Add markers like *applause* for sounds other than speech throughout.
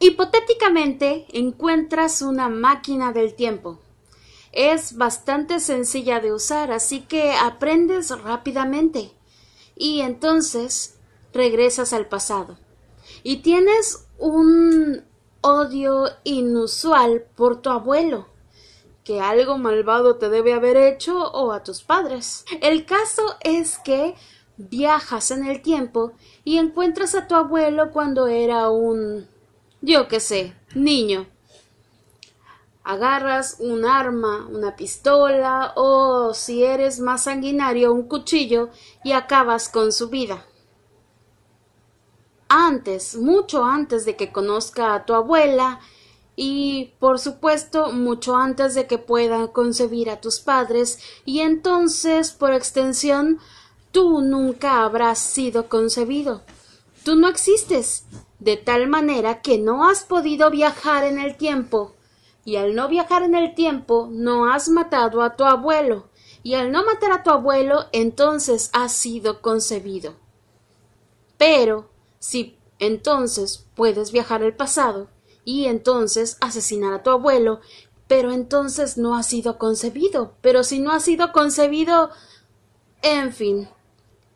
Hipotéticamente encuentras una máquina del tiempo. Es bastante sencilla de usar, así que aprendes rápidamente. Y entonces regresas al pasado. Y tienes un odio inusual por tu abuelo, que algo malvado te debe haber hecho o a tus padres. El caso es que viajas en el tiempo y encuentras a tu abuelo cuando era un yo qué sé, niño. Agarras un arma, una pistola o, si eres más sanguinario, un cuchillo y acabas con su vida. Antes, mucho antes de que conozca a tu abuela y, por supuesto, mucho antes de que pueda concebir a tus padres y entonces, por extensión, tú nunca habrás sido concebido. Tú no existes de tal manera que no has podido viajar en el tiempo, y al no viajar en el tiempo no has matado a tu abuelo, y al no matar a tu abuelo entonces has sido concebido. Pero si entonces puedes viajar al pasado, y entonces asesinar a tu abuelo, pero entonces no has sido concebido, pero si no has sido concebido, en fin.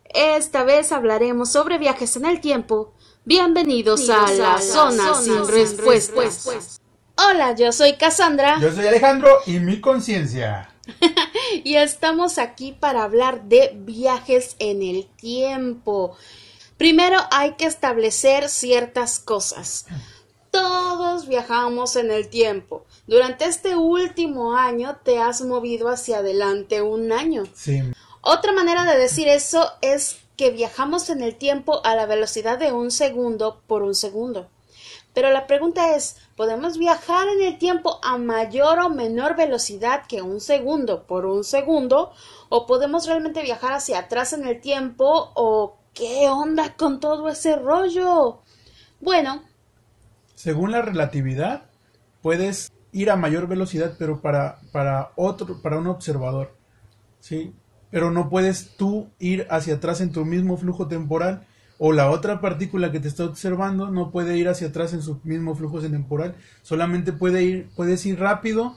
Esta vez hablaremos sobre viajes en el tiempo, Bienvenidos a la zona sin respuestas. Hola, yo soy Cassandra. Yo soy Alejandro y mi conciencia. *laughs* y estamos aquí para hablar de viajes en el tiempo. Primero hay que establecer ciertas cosas. Todos viajamos en el tiempo. Durante este último año te has movido hacia adelante un año. Sí. Otra manera de decir eso es que viajamos en el tiempo a la velocidad de un segundo por un segundo. Pero la pregunta es, ¿podemos viajar en el tiempo a mayor o menor velocidad que un segundo por un segundo? ¿O podemos realmente viajar hacia atrás en el tiempo? ¿O qué onda con todo ese rollo? Bueno. Según la relatividad, puedes ir a mayor velocidad, pero para, para otro, para un observador. ¿Sí? Pero no puedes tú ir hacia atrás en tu mismo flujo temporal o la otra partícula que te está observando no puede ir hacia atrás en su mismo flujo temporal, solamente puede ir, puedes ir rápido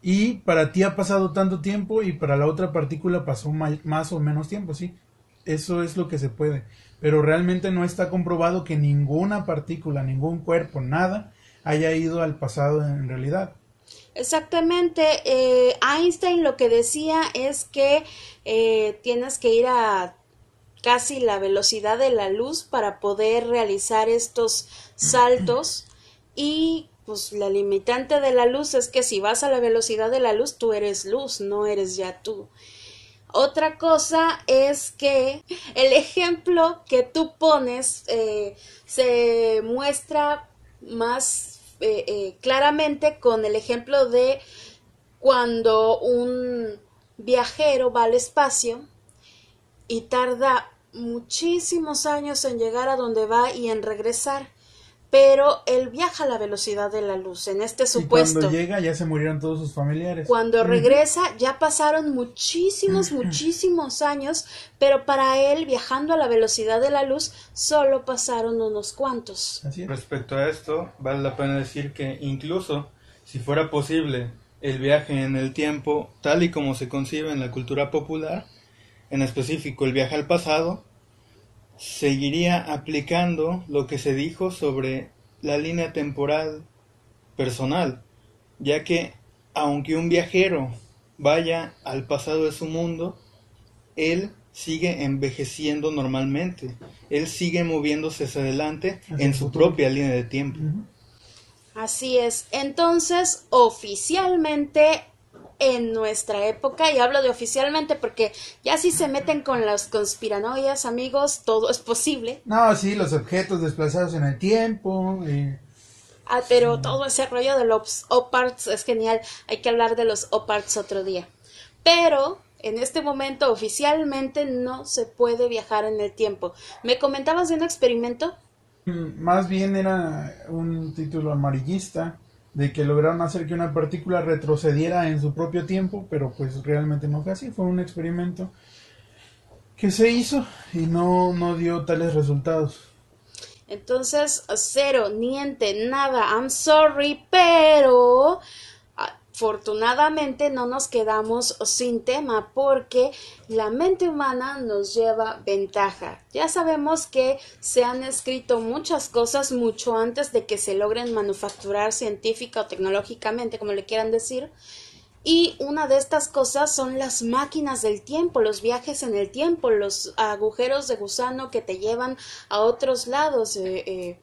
y para ti ha pasado tanto tiempo y para la otra partícula pasó más o menos tiempo, sí. Eso es lo que se puede, pero realmente no está comprobado que ninguna partícula, ningún cuerpo, nada haya ido al pasado en realidad. Exactamente. Eh, Einstein lo que decía es que eh, tienes que ir a casi la velocidad de la luz para poder realizar estos saltos y pues la limitante de la luz es que si vas a la velocidad de la luz tú eres luz, no eres ya tú. Otra cosa es que el ejemplo que tú pones eh, se muestra más eh, eh, claramente con el ejemplo de cuando un viajero va al espacio y tarda muchísimos años en llegar a donde va y en regresar pero él viaja a la velocidad de la luz. En este supuesto. cuando llega ya se murieron todos sus familiares. Cuando regresa ya pasaron muchísimos, muchísimos años, pero para él viajando a la velocidad de la luz solo pasaron unos cuantos. Respecto a esto, vale la pena decir que incluso si fuera posible el viaje en el tiempo tal y como se concibe en la cultura popular, en específico el viaje al pasado, seguiría aplicando lo que se dijo sobre la línea temporal personal, ya que aunque un viajero vaya al pasado de su mundo, él sigue envejeciendo normalmente, él sigue moviéndose hacia adelante en su propia línea de tiempo. Así es, entonces oficialmente en nuestra época, y hablo de oficialmente porque ya si se meten con las conspiranoias, amigos, todo es posible. No, sí, los objetos desplazados en el tiempo. Ah, pero todo ese rollo de los oparts es genial. Hay que hablar de los oparts otro día. Pero en este momento oficialmente no se puede viajar en el tiempo. ¿Me comentabas de un experimento? Mm, más bien era un título amarillista de que lograron hacer que una partícula retrocediera en su propio tiempo, pero pues realmente no fue así, fue un experimento que se hizo y no, no dio tales resultados. Entonces, cero, niente, nada, I'm sorry, pero afortunadamente no nos quedamos sin tema porque la mente humana nos lleva ventaja. Ya sabemos que se han escrito muchas cosas mucho antes de que se logren manufacturar científica o tecnológicamente, como le quieran decir. Y una de estas cosas son las máquinas del tiempo, los viajes en el tiempo, los agujeros de gusano que te llevan a otros lados. Eh, eh,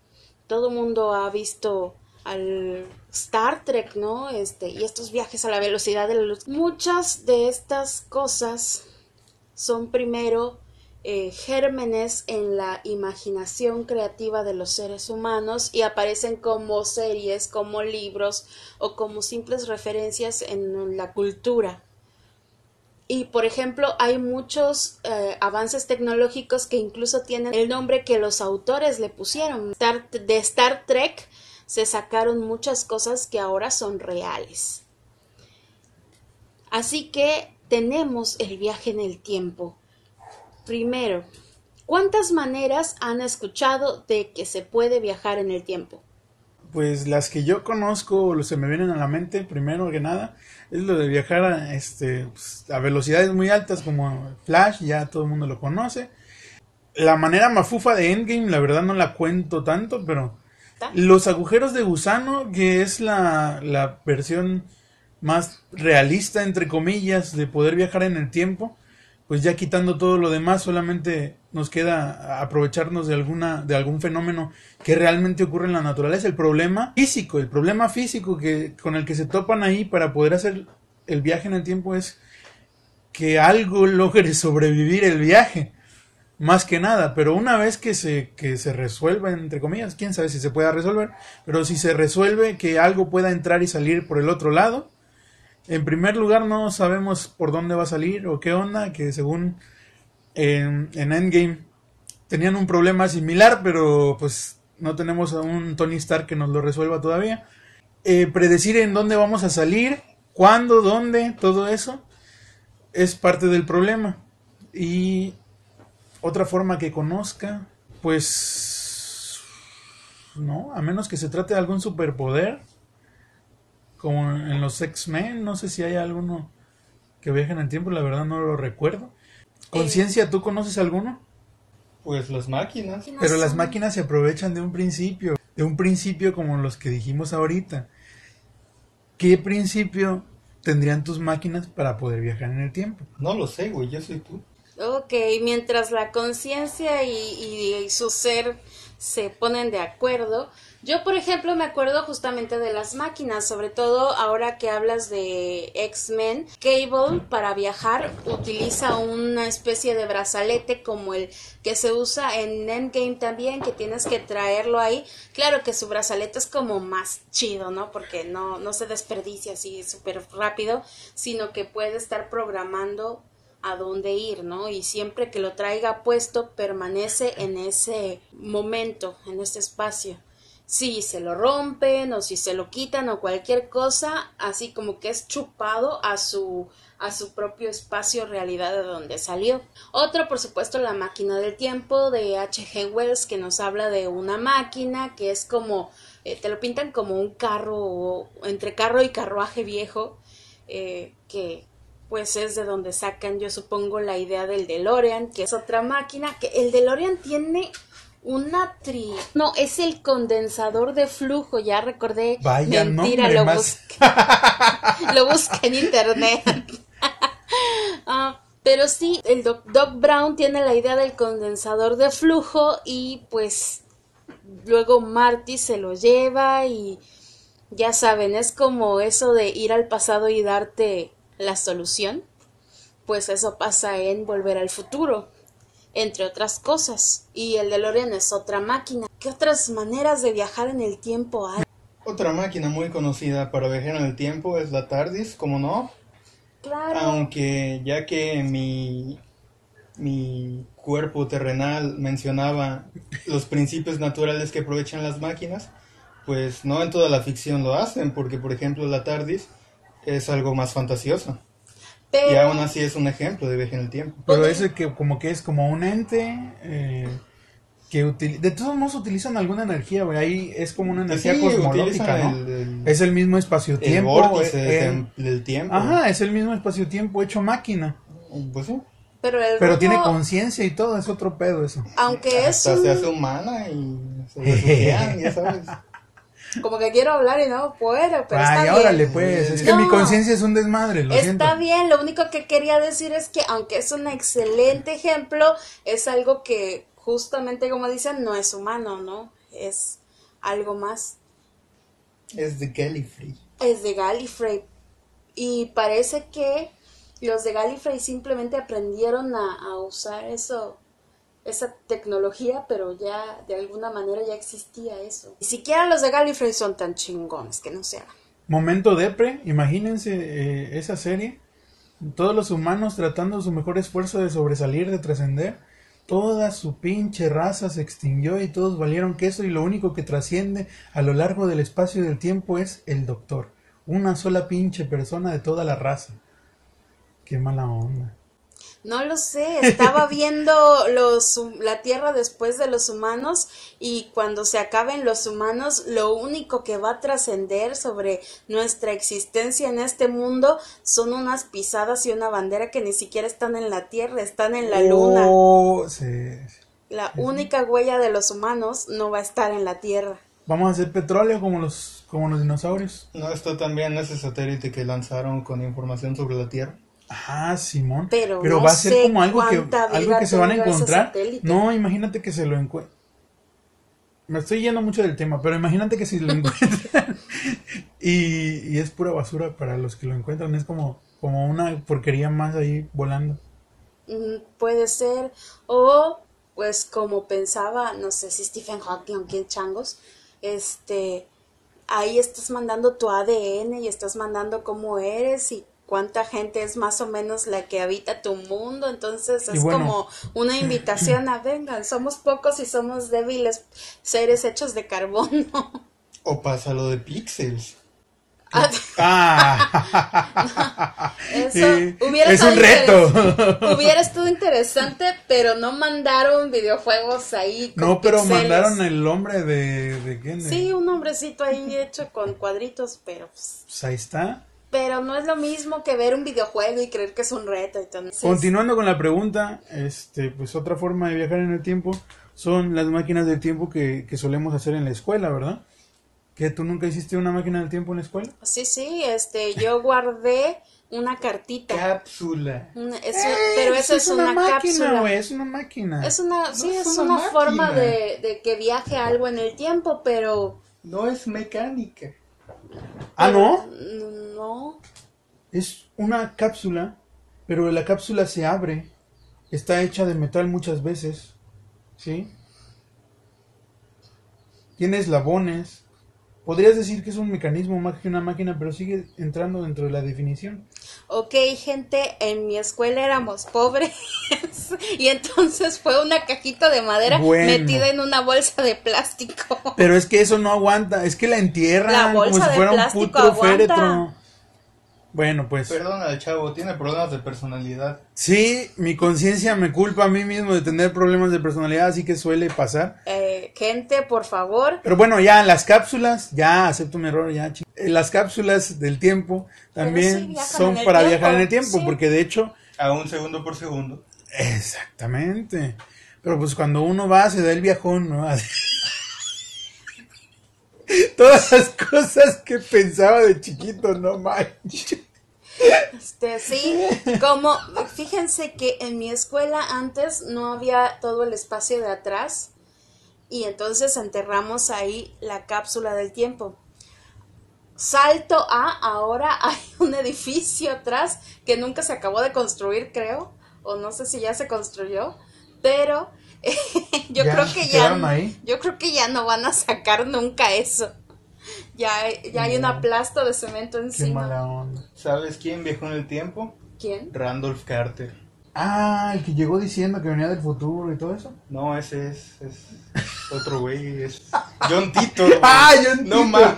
todo mundo ha visto al Star Trek, ¿no? Este, y estos viajes a la velocidad de la luz. Muchas de estas cosas son primero eh, gérmenes en la imaginación creativa de los seres humanos y aparecen como series, como libros o como simples referencias en la cultura. Y por ejemplo, hay muchos eh, avances tecnológicos que incluso tienen el nombre que los autores le pusieron. de Star Trek se sacaron muchas cosas que ahora son reales. Así que tenemos el viaje en el tiempo. Primero, ¿cuántas maneras han escuchado de que se puede viajar en el tiempo? Pues las que yo conozco, se me vienen a la mente, primero que nada, es lo de viajar a, este, pues, a velocidades muy altas como Flash, ya todo el mundo lo conoce. La manera mafufa de Endgame, la verdad no la cuento tanto, pero los agujeros de gusano, que es la, la versión más realista, entre comillas, de poder viajar en el tiempo, pues ya quitando todo lo demás, solamente nos queda aprovecharnos de alguna, de algún fenómeno que realmente ocurre en la naturaleza, el problema físico, el problema físico que, con el que se topan ahí para poder hacer el viaje en el tiempo es que algo *laughs* logre sobrevivir el viaje más que nada, pero una vez que se, que se resuelva, entre comillas, quién sabe si se pueda resolver, pero si se resuelve que algo pueda entrar y salir por el otro lado, en primer lugar no sabemos por dónde va a salir o qué onda, que según en, Endgame tenían un problema similar, pero pues no tenemos a un Tony Stark que nos lo resuelva todavía. Eh, predecir en dónde vamos a salir, cuándo, dónde, todo eso es parte del problema. Y otra forma que conozca, pues no, a menos que se trate de algún superpoder, como en los X-Men, no sé si hay alguno que viaje en el tiempo, la verdad no lo recuerdo. Conciencia, ¿tú conoces alguno? Pues las máquinas. Pero las máquinas se aprovechan de un principio, de un principio como los que dijimos ahorita. ¿Qué principio tendrían tus máquinas para poder viajar en el tiempo? No lo sé, güey, yo soy tú. Ok, mientras la conciencia y, su ser se ponen de acuerdo. Yo, por ejemplo, me acuerdo justamente de las máquinas, sobre todo ahora que hablas de X-Men. Cable para viajar utiliza una especie de brazalete como el que se usa en Endgame también, que tienes que traerlo ahí. Claro que su brazalete es como más chido, ¿no? Porque no, no se desperdicia así súper rápido, sino que puede estar programando a dónde ir, ¿no? Y siempre que lo traiga puesto permanece en ese momento, en ese espacio. Si se lo rompen o si se lo quitan o cualquier cosa, así como que es chupado a su a su propio espacio realidad de donde salió. Otro, por supuesto, la máquina del tiempo de H.G. Wells que nos habla de una máquina que es como eh, te lo pintan como un carro entre carro y carruaje viejo eh, que pues es de donde sacan, yo supongo, la idea del DeLorean, que es otra máquina, que el DeLorean tiene una tri... No, es el condensador de flujo, ya recordé. Vaya Mentira, lo, busqué, *laughs* lo busqué en internet. *laughs* Ah, pero sí, el Doc, Doc Brown tiene la idea del condensador de flujo y pues luego Marty se lo lleva y ya saben, es como eso de ir al pasado y darte la solución? Pues eso pasa en Volver al Futuro, entre otras cosas. Y el DeLorean es otra máquina. ¿Qué otras maneras de viajar en el tiempo hay? Otra máquina muy conocida para viajar en el tiempo es la TARDIS, ¿cómo no? Claro. Aunque ya que mi, mi cuerpo terrenal mencionaba los principios naturales que aprovechan las máquinas, pues no en toda la ficción lo hacen, porque por ejemplo la TARDIS es algo más fantasioso. y aún así es un ejemplo de viaje en el tiempo. Pero ese que como que es como un ente, eh, que util- de todos modos utilizan alguna energía, güey. Ahí es como una energía Sí, cosmológica, ¿no? el, el- Es el mismo el espacio-tiempo. vórtice eh, del, tem- del tiempo. Ajá, es el mismo espacio-tiempo hecho máquina. Pues sí. Pero el tiene conciencia y todo, es otro pedo eso. aunque es Hasta un- se hace humana y se *laughs* refugian, ya sabes. Como que quiero hablar y no puedo, pero Ay, está órale, bien. pues. Es que No. mi conciencia es un desmadre, lo siento. Está bien, lo único que quería decir es que aunque es un excelente ejemplo, es algo que justamente como dicen, no es humano, ¿no? Es algo más. Es de Gallifrey. Es de Gallifrey. Y parece que los de Gallifrey simplemente aprendieron a, a usar eso, esa tecnología, pero ya de alguna manera ya existía eso. Ni siquiera los de Gallifrey son tan chingones, que no se hagan. Momento depre, imagínense eh, esa serie. Todos los humanos tratando su mejor esfuerzo de sobresalir, de trascender. Toda su pinche raza se extinguió y todos valieron queso y lo único que trasciende a lo largo del espacio y del tiempo es el doctor. Una sola pinche persona de toda la raza. Qué mala onda. No lo sé, estaba *laughs* viendo los, la Tierra después de los humanos y cuando se acaben los humanos, lo único que va a trascender sobre nuestra existencia en este mundo son unas pisadas y una bandera que ni siquiera están en la Tierra, están en la Luna. Oh, sí. La única huella de los humanos no va a estar en la Tierra. Vamos a hacer petróleo como los, como los dinosaurios. No, esto también ese satélite que lanzaron con información sobre la Tierra. Ah, Simón. Pero no va a ser como algo que, algo que se van a encontrar. No, imagínate que se lo encuentren. Me estoy yendo mucho del tema, pero imagínate que si lo *laughs* encuentran y, y es pura basura para los que lo encuentran. Es como, como una porquería más ahí volando. Puede ser, o pues como pensaba, no sé si Stephen Hawking o quién changos, este, ahí estás mandando tu ADN y estás mandando cómo eres y cuánta gente es más o menos la que habita tu mundo, entonces es bueno. como una invitación a vengan, somos pocos y somos débiles seres hechos de carbono. *laughs* O pasa lo de Pixels. Ah, *laughs* Eso Sí, hubiera es estado un reto. Hubiera estado interesante, pero no mandaron videojuegos ahí. con no, pero pixeles. mandaron el hombre de, de quién? Sí, un hombrecito ahí hecho con cuadritos, pero pues, Pues ahí está. Pero no es lo mismo que ver un videojuego y creer que es un reto. Entonces, Continuando con la pregunta, este, pues otra forma de viajar en el tiempo son las máquinas del tiempo que, que solemos hacer en la escuela, ¿verdad? ¿Que tú nunca hiciste una máquina del tiempo en la escuela? sí, sí, este, yo *laughs* guardé una cartita. Cápsula. Una- eso- pero eso es, una, máquina, cápsula. güey, es una máquina. Es una, sí, es es una una, forma de, de que viaje algo en el tiempo, pero No es mecánica. Ah, ¿no? no. Es una cápsula, pero la cápsula se abre. Está hecha de metal muchas veces, ¿sí? Tiene eslabones. Podrías decir que es un mecanismo más que una máquina, pero sigue entrando dentro de la definición. Ok, gente, en mi escuela éramos pobres *laughs* y entonces fue una cajita de madera Bueno. metida en una bolsa de plástico. Pero es que eso no aguanta, es que la entierran La bolsa como si de fuera un plástico aguanta. féretro. Bueno, pues Perdona al chavo, tiene problemas de personalidad. sí, mi conciencia me culpa a mí mismo de tener problemas de personalidad, así que suele pasar. Eh, gente, por favor, Pero bueno, ya las cápsulas, ya acepto mi error, ya. chi- eh, Las cápsulas del tiempo también sí son para tiempo, viajar en el tiempo, sí. porque de hecho, A un segundo por segundo. exactamente. Pero pues cuando uno va se da el viajón, ¿no? *laughs* Todas las cosas que pensaba de chiquito, no manches. este, sí, como, fíjense que en mi escuela antes no había todo el espacio de atrás y entonces enterramos ahí la cápsula del tiempo. Salto a, ahora *laughs* hay un edificio atrás que nunca se acabó de construir, creo, o no sé si ya se construyó, pero *laughs* yo Ya, creo que ya, quedaron ahí. yo creo que ya no van a sacar nunca eso. Ya, hay- ya hay un aplasto de cemento Qué encima. mala onda. ¿Sabes quién viajó en el tiempo? ¿Quién? Randolph Carter. Ah, el que llegó diciendo que venía del futuro y todo eso. No, ese es, es otro güey, es John Tito. *laughs* Ah, John No más.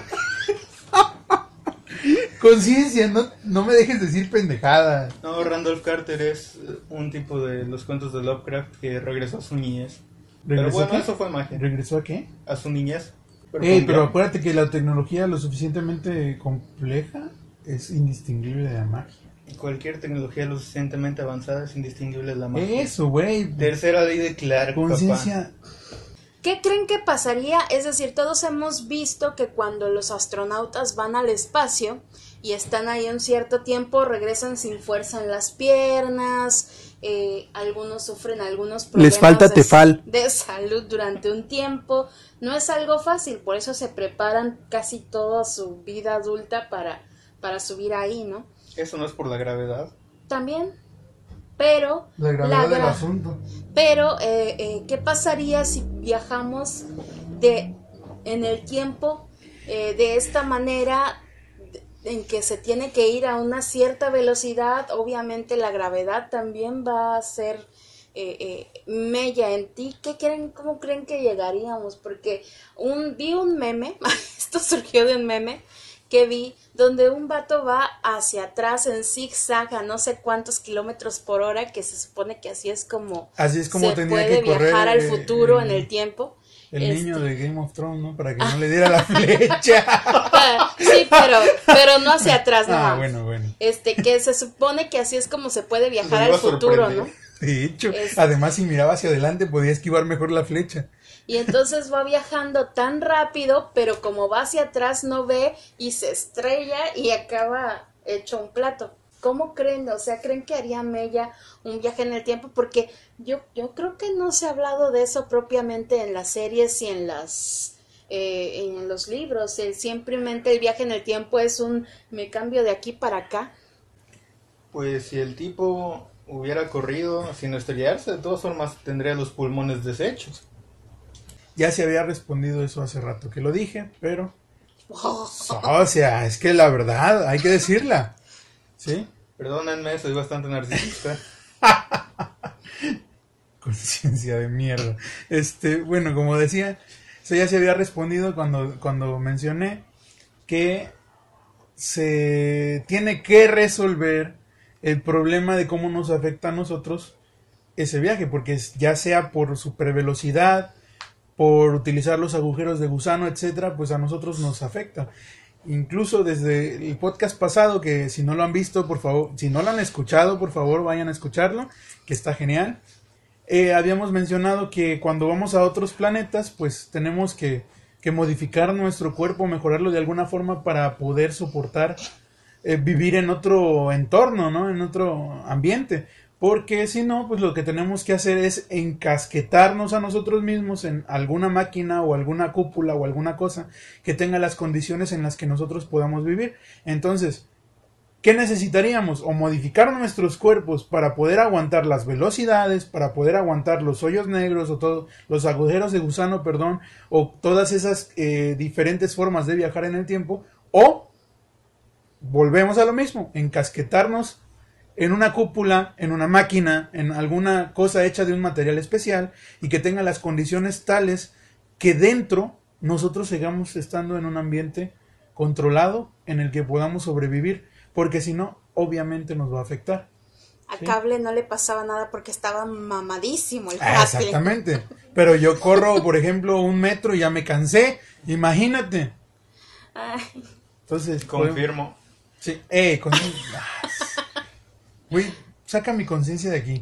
Conciencia, no, no me dejes decir pendejadas. No, Randolph Carter es eh, un tipo de los cuentos de Lovecraft que regresó a su niñez. Pero ¿Regresó bueno, eso fue magia. ¿Regresó a qué? A su niñez. Pero Ey, con pero acuérdate que la tecnología lo suficientemente compleja es indistinguible de la magia. Cualquier tecnología lo suficientemente avanzada es indistinguible de la magia. Eso, güey. Tercera ley de Clark, papá. ¿Qué creen que pasaría? Es decir, todos hemos visto que cuando los astronautas van al espacio y están ahí un cierto tiempo, regresan sin fuerza en las piernas, eh, algunos sufren algunos problemas falta de, tefal. de salud durante un tiempo. No es algo fácil, por eso se preparan casi toda su vida adulta para, para subir ahí, ¿no? Eso no es por la gravedad. También, pero La gravedad del gra- asunto. pero, eh, eh, ¿qué pasaría si viajamos de, en el tiempo eh, de esta manera en que se tiene que ir a una cierta velocidad? Obviamente la gravedad también va a ser eh, eh, mella en ti. ¿Qué creen, cómo creen que llegaríamos? Porque un, vi un meme, *laughs* esto surgió de un meme que vi donde un vato va hacia atrás en zigzag a no sé cuántos kilómetros por hora, que se supone que así es como Así es como se tenía puede que correr, viajar al eh, futuro en el tiempo. El Este- niño de Game of Thrones, ¿no? Para que no le diera la *laughs* flecha. Ah, *laughs* sí, pero, pero no hacia atrás, no. ah, bueno, bueno. Este, que se supone que así es como se puede viajar Lo al futuro, ¿no? De hecho, además si miraba hacia adelante podía esquivar mejor la flecha. Y entonces va viajando tan rápido, pero como va hacia atrás no ve y se estrella y acaba hecho un plato. ¿Cómo creen? O sea, ¿creen que haría Mella un viaje en el tiempo? Porque yo, yo creo que no se ha hablado de eso propiamente en las series y en las eh, en los libros. El, simplemente el viaje en el tiempo es un me cambio de aquí para acá. Pues si el tipo hubiera corrido sin estrellarse, de todas formas tendría los pulmones deshechos. Ya se había respondido eso hace rato que lo dije, pero... *laughs* O sea, es que la verdad, hay que decirla. ¿Sí? Perdónenme, soy bastante narcisista. *laughs* Conciencia de mierda. Este, bueno, como decía, eso ya se había respondido cuando, cuando mencioné que se tiene que resolver el problema de cómo nos afecta a nosotros ese viaje, porque ya sea por supervelocidad, por utilizar los agujeros de gusano, etcétera, pues a nosotros nos afecta. Incluso desde el podcast pasado, que si no lo han visto, por favor, si no lo han escuchado, por favor, vayan a escucharlo, que está genial. Eh, habíamos mencionado que cuando vamos a otros planetas, pues tenemos que, que modificar nuestro cuerpo, mejorarlo de alguna forma para poder soportar eh, vivir en otro entorno, ¿no? En otro ambiente. Porque si no, pues lo que tenemos que hacer es encasquetarnos a nosotros mismos en alguna máquina o alguna cúpula o alguna cosa que tenga las condiciones en las que nosotros podamos vivir. Entonces, ¿Qué necesitaríamos? O modificar nuestros cuerpos para poder aguantar las velocidades, para poder aguantar los hoyos negros o todos los agujeros de gusano, perdón, o todas esas eh, diferentes formas de viajar en el tiempo, o volvemos a lo mismo, encasquetarnos en una cúpula, en una máquina, en alguna cosa hecha de un material especial y que tenga las condiciones tales que dentro nosotros sigamos estando en un ambiente controlado en el que podamos sobrevivir, porque si no, obviamente nos va a afectar. A Sí. Cable no le pasaba nada porque estaba mamadísimo el Ah, Cable. exactamente. Pero yo corro, por ejemplo, un metro y ya me cansé. Imagínate. Ay, Entonces, Confirmo. Sí. Eh, con... Güey, saca mi conciencia de aquí.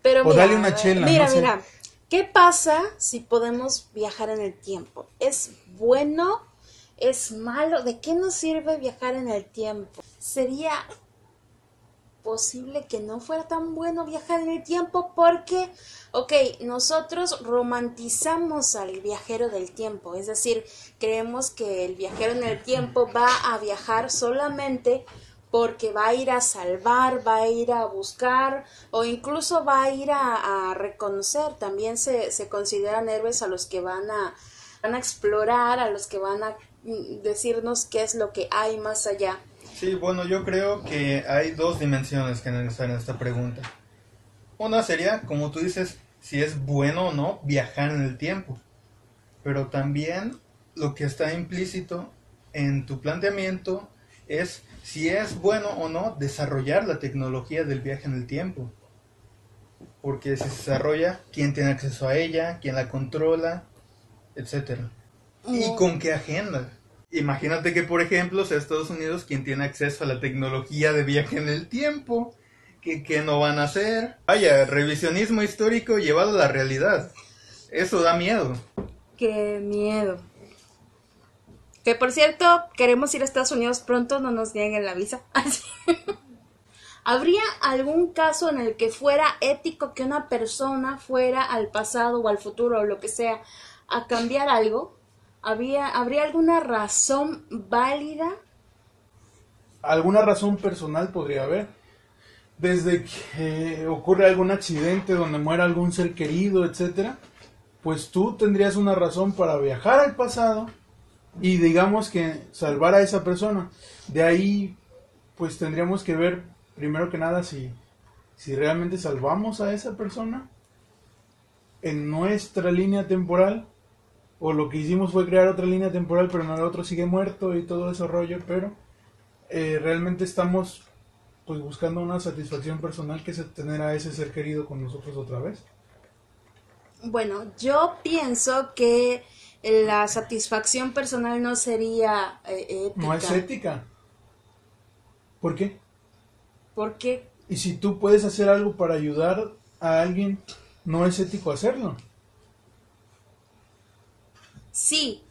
Pero O mira, dale una chela, Mira, no sé. mira. ¿Qué pasa si podemos viajar en el tiempo? ¿Es bueno? ¿Es malo? ¿De qué nos sirve viajar en el tiempo? ¿Sería posible que no fuera tan bueno viajar en el tiempo? Porque, ok, nosotros romantizamos al viajero del tiempo, es decir, creemos que el viajero en el tiempo va a viajar solamente porque va a ir a salvar, va a ir a buscar o incluso va a ir a, reconocer. También se, se consideran héroes a los que van a, van a explorar, a los que van a mm, decirnos qué es lo que hay más allá. Sí, bueno, yo creo que hay dos dimensiones que están en esta pregunta. Una sería, como tú dices, si es bueno o no viajar en el tiempo. Pero también lo que está implícito en tu planteamiento es si es bueno o no desarrollar la tecnología del viaje en el tiempo. porque si se desarrolla, quién tiene acceso a ella, quién la controla, etcétera. ¿Y con qué agenda? Imagínate que, por ejemplo, sea Estados Unidos quien tiene acceso a la tecnología de viaje en el tiempo. ¿Qué, qué no van a hacer? Vaya, revisionismo histórico llevado a la realidad. Eso da miedo. Qué miedo. Que por cierto, queremos ir a Estados Unidos pronto, no nos nieguen la visa. *laughs* ¿Habría algún caso en el que fuera ético que una persona fuera al pasado o al futuro o lo que sea a cambiar algo? ¿Había, ¿Habría alguna razón válida? Alguna razón personal podría haber. Desde que ocurre algún accidente donde muera algún ser querido, etcétera, pues tú tendrías una razón para viajar al pasado y digamos que salvar a esa persona. De ahí, pues tendríamos que ver, primero que nada, si, si realmente salvamos a esa persona en nuestra línea temporal o lo que hicimos fue crear otra línea temporal, pero el otro sigue muerto y todo ese rollo, pero eh, realmente estamos pues buscando una satisfacción personal que es tener a ese ser querido con nosotros otra vez. Bueno, yo pienso que la satisfacción personal no sería eh, ética. No es ética. ¿Por qué? ¿Por qué? Y si tú puedes hacer algo para ayudar a alguien, no es ético hacerlo. Sí,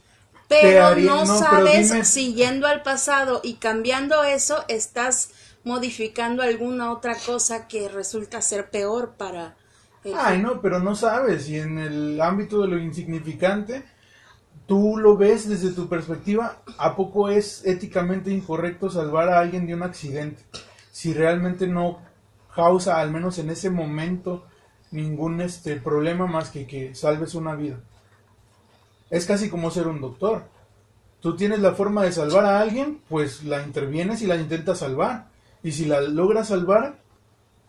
pero no, sabes si yendo al pasado y cambiando eso estás modificando alguna otra cosa que resulta ser peor para... Ay, no, pero no sabes. Y en el ámbito de lo insignificante, tú lo ves desde tu perspectiva, ¿a poco es éticamente incorrecto salvar a alguien de un accidente? Si realmente no causa, al menos en ese momento, ningún este problema más que que salves una vida. Es casi como ser un doctor. Tú tienes la forma de salvar a alguien, pues la intervienes y la intentas salvar. Y si la logras salvar,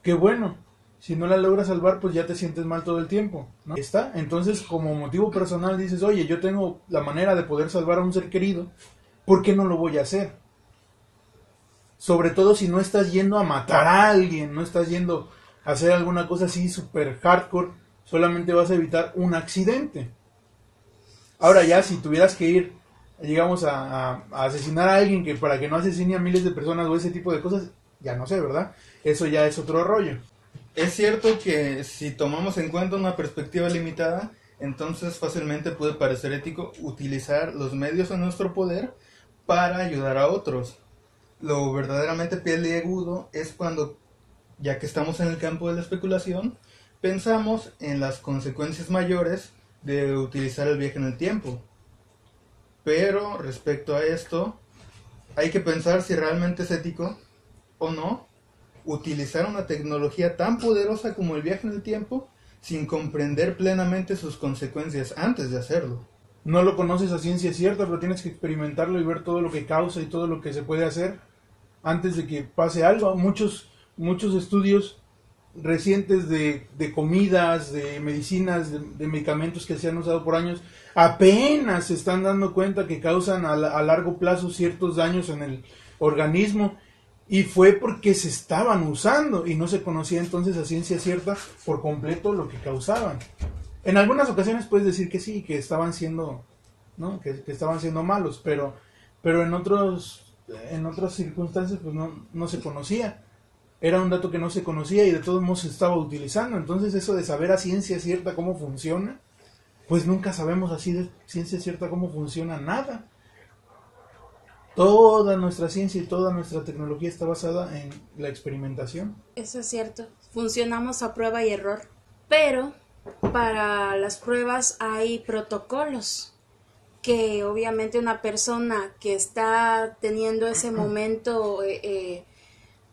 qué bueno. Si no la logras salvar, pues ya te sientes mal todo el tiempo. ¿no? ¿Está? Entonces, como motivo personal dices, oye, yo tengo la manera de poder salvar a un ser querido, ¿por qué no lo voy a hacer? Sobre todo si no estás yendo a matar a alguien, no estás yendo a hacer alguna cosa así super hardcore, solamente vas a evitar un accidente. Ahora ya, si tuvieras que ir, digamos, a, a asesinar a alguien que para que no asesine a miles de personas o ese tipo de cosas, ya no sé, ¿verdad? Eso ya es otro rollo. Es cierto que si tomamos en cuenta una perspectiva limitada, entonces fácilmente puede parecer ético utilizar los medios a nuestro poder para ayudar a otros. Lo verdaderamente agudo es cuando, ya que estamos en el campo de la especulación, pensamos en las consecuencias mayores de utilizar el viaje en el tiempo. Pero respecto a esto, hay que pensar si realmente es ético o no utilizar una tecnología tan poderosa como el viaje en el tiempo sin comprender plenamente sus consecuencias antes de hacerlo. No lo conoces a ciencia cierta, pero tienes que experimentarlo y ver todo lo que causa y todo lo que se puede hacer antes de que pase algo. Muchos, muchos estudios recientes de, de comidas, de medicinas, de, medicamentos que se han usado por años, apenas se están dando cuenta que causan a, a largo plazo ciertos daños en el organismo y fue porque se estaban usando y no se conocía entonces a ciencia cierta por completo lo que causaban. En algunas ocasiones puedes decir que sí, que estaban siendo, ¿no? Que, estaban siendo malos, pero, pero en otros, en otras circunstancias pues no, no se conocía. Era un dato que no se conocía y de todos modos se estaba utilizando. Entonces eso de saber a ciencia cierta cómo funciona, pues nunca sabemos así de ciencia cierta cómo funciona nada. Toda nuestra ciencia y toda nuestra tecnología está basada en la experimentación. Eso es cierto. Funcionamos a prueba y error. Pero para las pruebas hay protocolos que obviamente una persona que está teniendo ese *clears throat* momento eh, eh,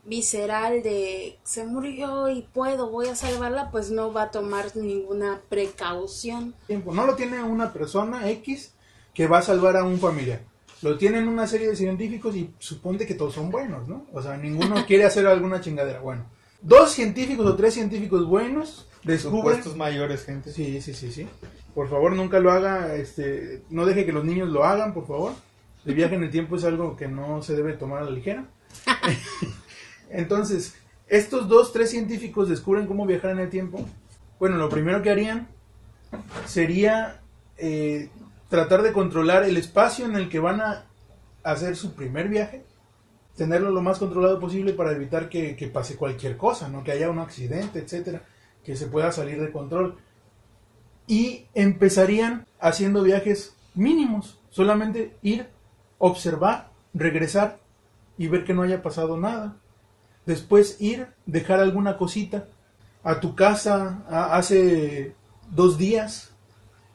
visceral de se murió y puedo, voy a salvarla, pues no va a tomar ninguna precaución. No lo tiene una persona X que va a salvar a un familiar lo tienen una serie de científicos y supone que todos son buenos, ¿no? O sea, ninguno *laughs* quiere hacer alguna chingadera. Bueno, dos científicos o tres científicos buenos descubren... Supuestos mayores, gente. Sí, sí, sí, sí. Por favor, nunca lo haga, este, no deje que los niños lo hagan, por favor. El viaje en el tiempo es algo que no se debe tomar a la ligera. *laughs* Entonces, estos dos, tres científicos descubren cómo viajar en el tiempo, bueno, lo primero que harían sería eh, tratar de controlar el espacio en el que van a hacer su primer viaje, tenerlo lo más controlado posible para evitar que, pase cualquier cosa, ¿no? que haya un accidente, etcétera, que se pueda salir de control. Y empezarían haciendo viajes mínimos, solamente ir, observar, regresar y ver que no haya pasado nada. Después ir, dejar alguna cosita a tu casa hace dos días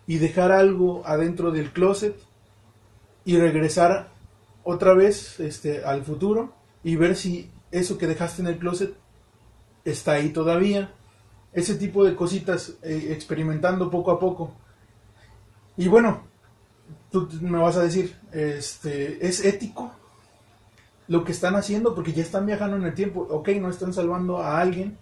y dejar algo adentro del closet y regresar otra vez este, al futuro y ver si eso que dejaste en el closet está ahí todavía. Ese tipo de cositas eh, experimentando poco a poco. Y bueno, tú me vas a decir, este, ¿es ético lo que están haciendo? Porque ya están viajando en el tiempo. Ok, no están salvando a alguien,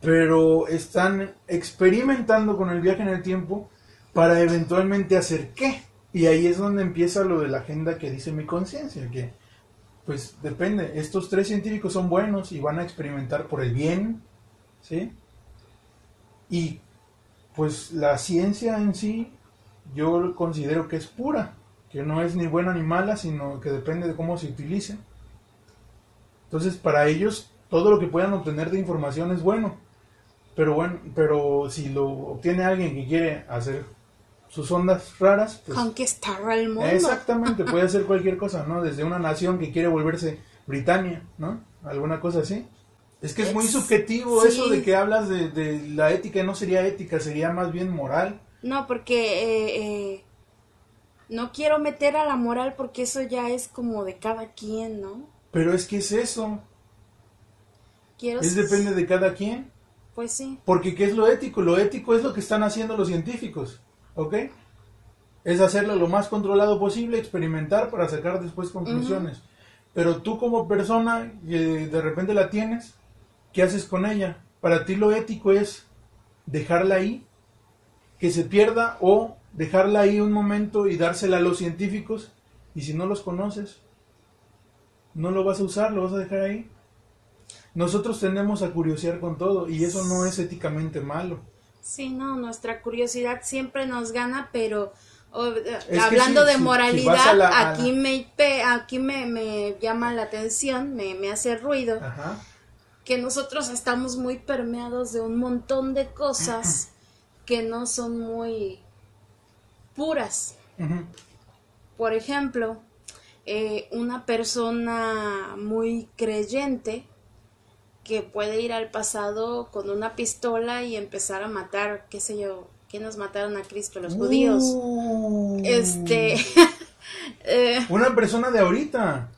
pero están experimentando con el viaje en el tiempo para eventualmente hacer qué. Y ahí es donde empieza lo de la agenda que dice mi conciencia, que pues depende, estos tres científicos son buenos y van a experimentar por el bien, ¿sí? Y pues la ciencia en sí yo considero que es pura, que no es ni buena ni mala, sino que depende de cómo se utilice. Entonces, para ellos todo lo que puedan obtener de información es bueno. Pero bueno, pero si lo obtiene alguien que quiere hacer sus ondas raras, pues Conquistar al mundo. exactamente, puede *laughs* hacer cualquier cosa, ¿no? Desde una nación que quiere volverse Britania, ¿no? Alguna cosa así. Es que es muy Es- subjetivo sí. eso de que hablas de, de la ética, no sería ética, sería más bien moral. No, porque eh, eh, no quiero meter a la moral porque eso ya es como de cada quien, ¿no? Pero es que es eso, Quiero... es depende de cada quien. Pues sí. Porque ¿qué es lo ético? Lo ético es lo que están haciendo los científicos, ¿ok? Es hacerlo lo más controlado posible, experimentar para sacar después conclusiones. Pero tú como persona, de repente la tienes, ¿qué haces con ella? Para ti lo ético es dejarla ahí, que se pierda o dejarla ahí un momento y dársela a los científicos. Y si no los conoces, no lo vas a usar, lo vas a dejar ahí. Nosotros tendemos a curiosear con todo y eso no es éticamente malo. Sí, no, nuestra curiosidad siempre nos gana, pero eh, hablando si- de si- si moralidad, la- aquí la- me aquí me, me llama la atención, me, me hace ruido Ajá. que nosotros estamos muy permeados de un montón de cosas *clears throat* que no son muy puras. Por ejemplo, eh, una persona muy creyente que puede ir al pasado con una pistola y empezar a matar, qué sé yo, ¿quiénes mataron a Cristo? Los judíos. Uh. Este, *laughs* eh, Una persona de ahorita,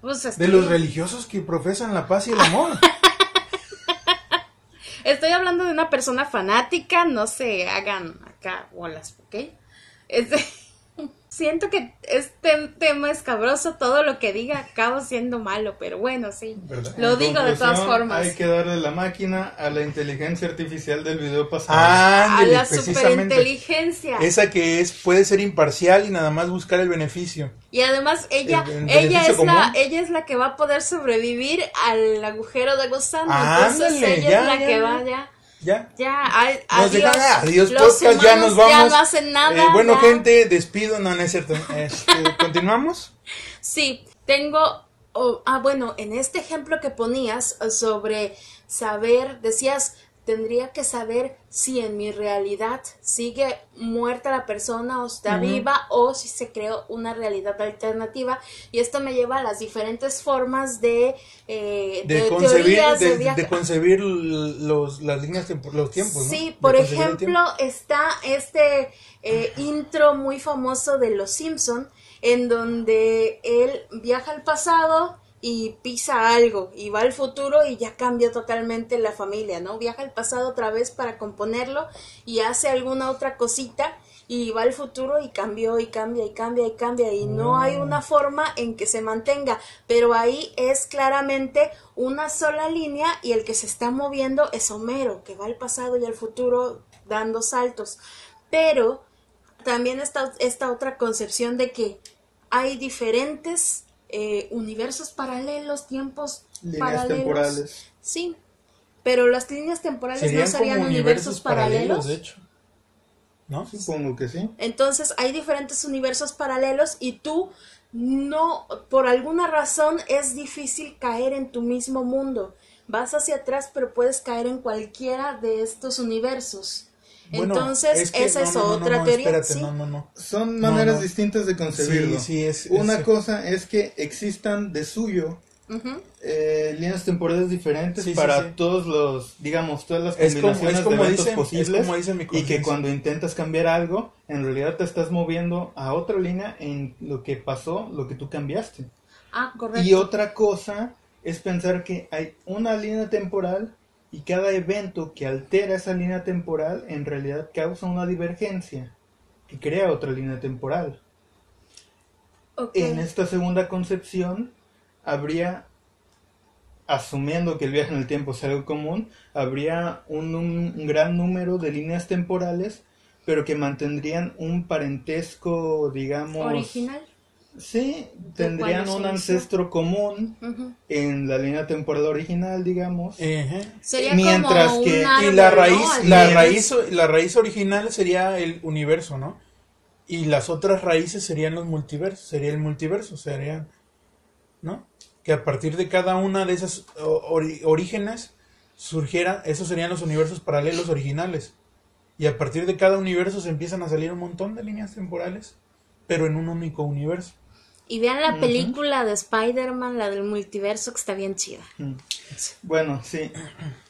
pues de los religiosos que profesan la paz y el amor. *laughs* estoy hablando de una persona fanática, no se hagan acá bolas, ¿ok? Este, siento que este tema escabroso, todo lo que diga acaba siendo malo, pero bueno, sí. ¿Verdad? Lo En digo de todas formas. Hay que darle la máquina a la inteligencia artificial del video pasado. a Ándele, la superinteligencia. Esa que es puede ser imparcial y nada más buscar el beneficio. Y además ella, El- el ella es la, ella es la que va a poder sobrevivir al agujero de gusano. Entonces Ándale, ella ya, es la ya, que ya. va ya. Ya. Ya, ay, Nos adiós. dejan, adiós Los podcast, ya nos vamos. Ya no hacen nada. Eh, bueno, ya. gente, despido, no, no es cierto. Este, *laughs* ¿Continuamos? Sí, tengo. oh, ah, bueno, en este ejemplo que ponías eh, sobre saber, decías, tendría que saber si en mi realidad sigue muerta la persona o está viva o si se creó una realidad alternativa. Y esto me lleva a las diferentes formas de, eh, De, de concebir, teorías de, de, de concebir los, las líneas, los tiempos. Sí, por ejemplo, está este eh, intro muy famoso de Los Simpson, en donde él viaja al pasado y pisa algo y va al futuro y ya cambia totalmente la familia, ¿no? Viaja al pasado otra vez para componerlo y hace alguna otra cosita y va al futuro y cambió y cambia y cambia y cambia y no hay una forma en que se mantenga, pero ahí es claramente una sola línea y el que se está moviendo es Homero, que va al pasado y al futuro dando saltos. Pero también está esta otra concepción de que hay diferentes eh, universos paralelos, tiempos Líneas paralelos, temporales. Sí, pero las líneas temporales Serían no serían como universos, paralelos. de hecho. ¿No? Supongo que sí. Entonces hay diferentes universos paralelos y tú no, por alguna razón es difícil caer en tu mismo mundo. Vas hacia atrás, pero puedes caer en cualquiera de estos universos. Bueno, Entonces, es que esa no, es no, no, otra no, teoría. espérate, sí. no, no, no. Son maneras no. distintas de concebirlo. Sí, sí, es- Una es- cosa es que existan de suyo Ujú. eh, líneas temporales diferentes para sí. todos los, digamos, todas las Es como- combinaciones es como de eventos dicen- es posibles como dice mi y que cuando intentas cambiar algo, en realidad te estás moviendo a otra línea en lo que pasó, lo que tú cambiaste. Ah, correcto. Y otra cosa es pensar que hay una línea temporal y cada evento que altera esa línea temporal en realidad causa una divergencia que crea otra línea temporal. En esta segunda concepción habría, asumiendo que el viaje en el tiempo es algo común, habría un, un gran número de líneas temporales, pero que mantendrían un parentesco, digamos... Original. Sí, tendrían un ancestro común en la línea temporal original, digamos. Sería Mientras como que- un y la raíz, la raíz, la raíz original sería el universo, ¿no? Y las otras raíces serían los multiversos, sería el multiverso, serían, ¿no? Que a partir de cada una de esas ori- orígenes surgiera, esos serían los universos paralelos originales. Y a partir de cada universo se empiezan a salir un montón de líneas temporales, pero en un único universo. Y vean la película de Spider-Man, la del multiverso, que está bien chida. Mm. Bueno, sí.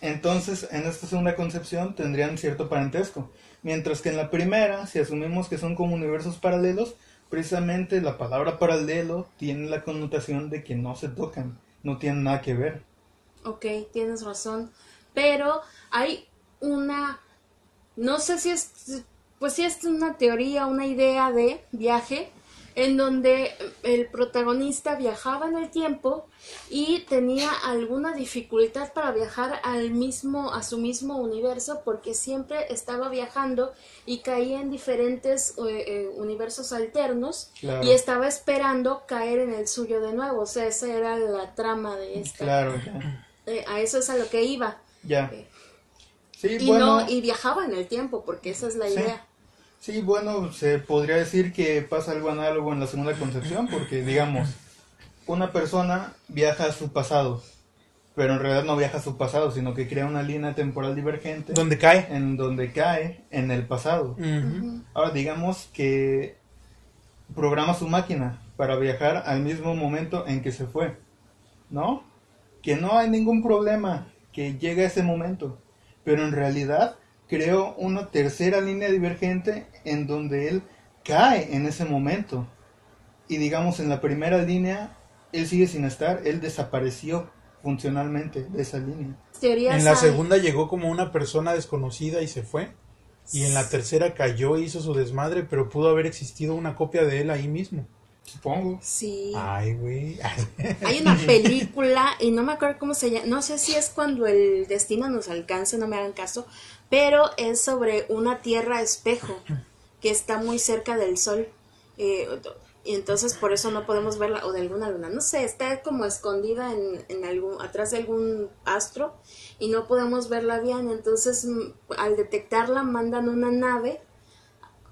Entonces, en esta segunda concepción tendrían cierto parentesco. Mientras que en la primera, si asumimos que son como universos paralelos, precisamente la palabra paralelo tiene la connotación de que no se tocan, no tienen nada que ver. Ok, tienes razón. Pero hay una, no sé si es, pues si es una teoría, una idea de viaje en donde el protagonista viajaba en el tiempo y tenía alguna dificultad para viajar al mismo, a su mismo universo porque siempre estaba viajando y caía en diferentes eh, eh, universos alternos Claro. y estaba esperando caer en el suyo de nuevo. O sea, esa era la trama de esta. Claro, ya. Eh, a eso es a lo que iba. ya. Sí, Y bueno. no, y viajaba en el tiempo, porque esa es la Sí. idea. Sí, bueno, se podría decir que pasa algo análogo en la segunda concepción, porque digamos, una persona viaja a su pasado, pero en realidad no viaja a su pasado, sino que crea una línea temporal divergente Donde cae. en donde cae en el pasado. Ahora digamos que programa su máquina para viajar al mismo momento en que se fue, ¿no? Que no hay ningún problema que llegue a ese momento, pero en realidad creó una tercera línea divergente en donde él cae en ese momento. Y digamos en la primera línea, él sigue sin estar, él desapareció funcionalmente de esa línea. Teorías En la hay. segunda llegó como una persona desconocida y se fue. Y en la tercera cayó e hizo su desmadre, pero pudo haber existido una copia de él ahí mismo. Supongo. Sí. Ay, güey. *laughs* Hay una película, y no me acuerdo cómo se llama, no sé si es cuando el destino nos alcance, no me hagan caso, pero es sobre una tierra espejo que está muy cerca del sol. eh, y entonces por eso no podemos verla, o de alguna luna, no sé, está como escondida en, en algún, atrás de algún astro y no podemos verla bien. Entonces, mm, al detectarla, mandan una nave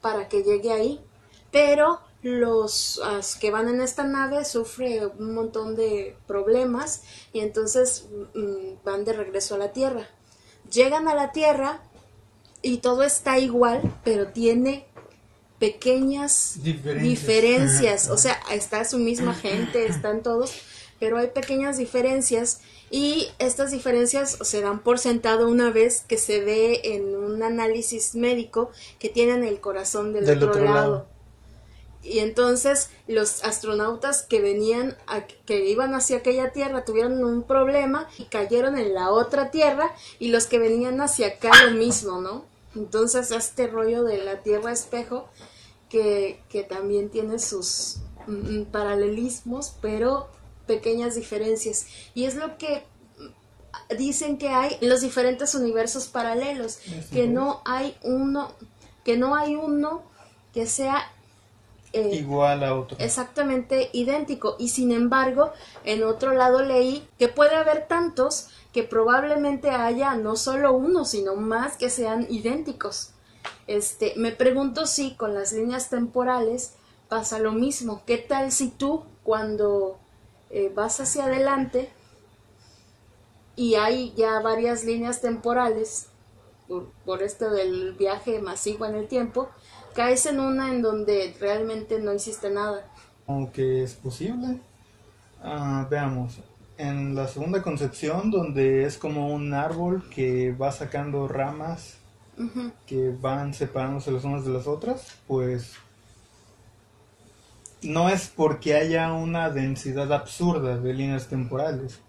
para que llegue ahí. Pero los que van en esta nave sufren un montón de problemas y entonces mm, van de regreso a la Tierra. Llegan a la Tierra y todo está igual, pero tiene pequeñas Diferencias. O sea, está su misma gente, *clears throat* están todos, pero hay pequeñas diferencias y estas diferencias se dan por sentado una vez que se ve en un análisis médico que tienen el corazón del, Del otro, otro lado. lado. Y entonces los astronautas que venían, a- que iban hacia aquella tierra, tuvieron un problema y cayeron en la otra tierra y los que venían hacia acá lo mismo, ¿no? Entonces este rollo de la tierra espejo que, que también tiene sus mm, mm, paralelismos, pero pequeñas diferencias. Y es lo que dicen que hay en los diferentes universos paralelos, que no hay uno, que no hay uno que sea eh, igual a otro. exactamente idéntico. Y sin embargo en otro lado leí que puede haber tantos que probablemente haya no solo uno sino más que sean idénticos. Este me pregunto si con las líneas temporales pasa lo mismo. Qué tal si tú cuando eh, vas hacia adelante y hay ya varias líneas temporales por, por esto del viaje masivo en el tiempo caes en una en donde realmente no existe nada Aunque es posible. Ah, veamos. En la segunda concepción, donde es como un árbol que va sacando ramas que van separándose las unas de las otras, pues no es porque haya una densidad absurda de líneas temporales,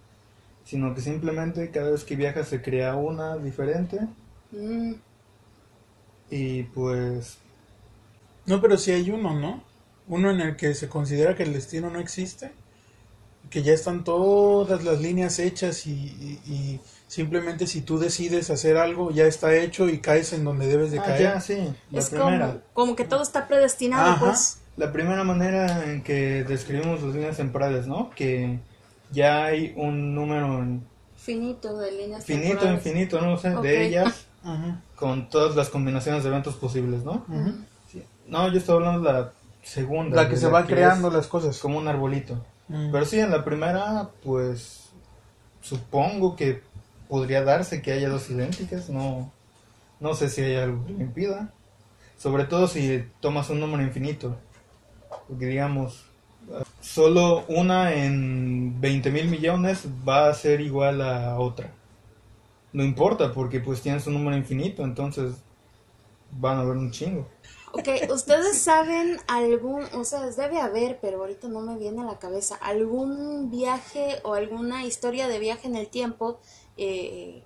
sino que simplemente cada vez que viajas se crea una diferente Mm, y pues No, pero sí hay uno, ¿no? Uno en el que se considera que el destino no existe, que ya están todas las líneas hechas y, y- y simplemente si tú decides hacer algo ya está hecho y caes en donde debes de ah, caer. ya sí, la es primera. como, como que todo está predestinado Ajá. pues La primera manera en que describimos las líneas temporales, ¿no? Que ya hay un número finito de líneas finito, temporales. infinito, no sé, de ellas Ajá, con todas las combinaciones de eventos posibles, ¿no? ujú. Sí. No, yo estoy hablando de la segunda. La que se va creando las cosas. como un arbolito. Mm. Pero sí, en la primera, pues supongo que podría darse que haya dos idénticas, no, no sé si hay algo que lo impida. Sobre todo si tomas un número infinito. Porque digamos, solo una en 20 mil millones va a ser igual a otra. No importa, porque pues tienes un número infinito, entonces van a haber un chingo. Ok, ¿ustedes saben algún, o sea, debe haber, pero ahorita no me viene a la cabeza, algún viaje o alguna historia de viaje en el tiempo, eh,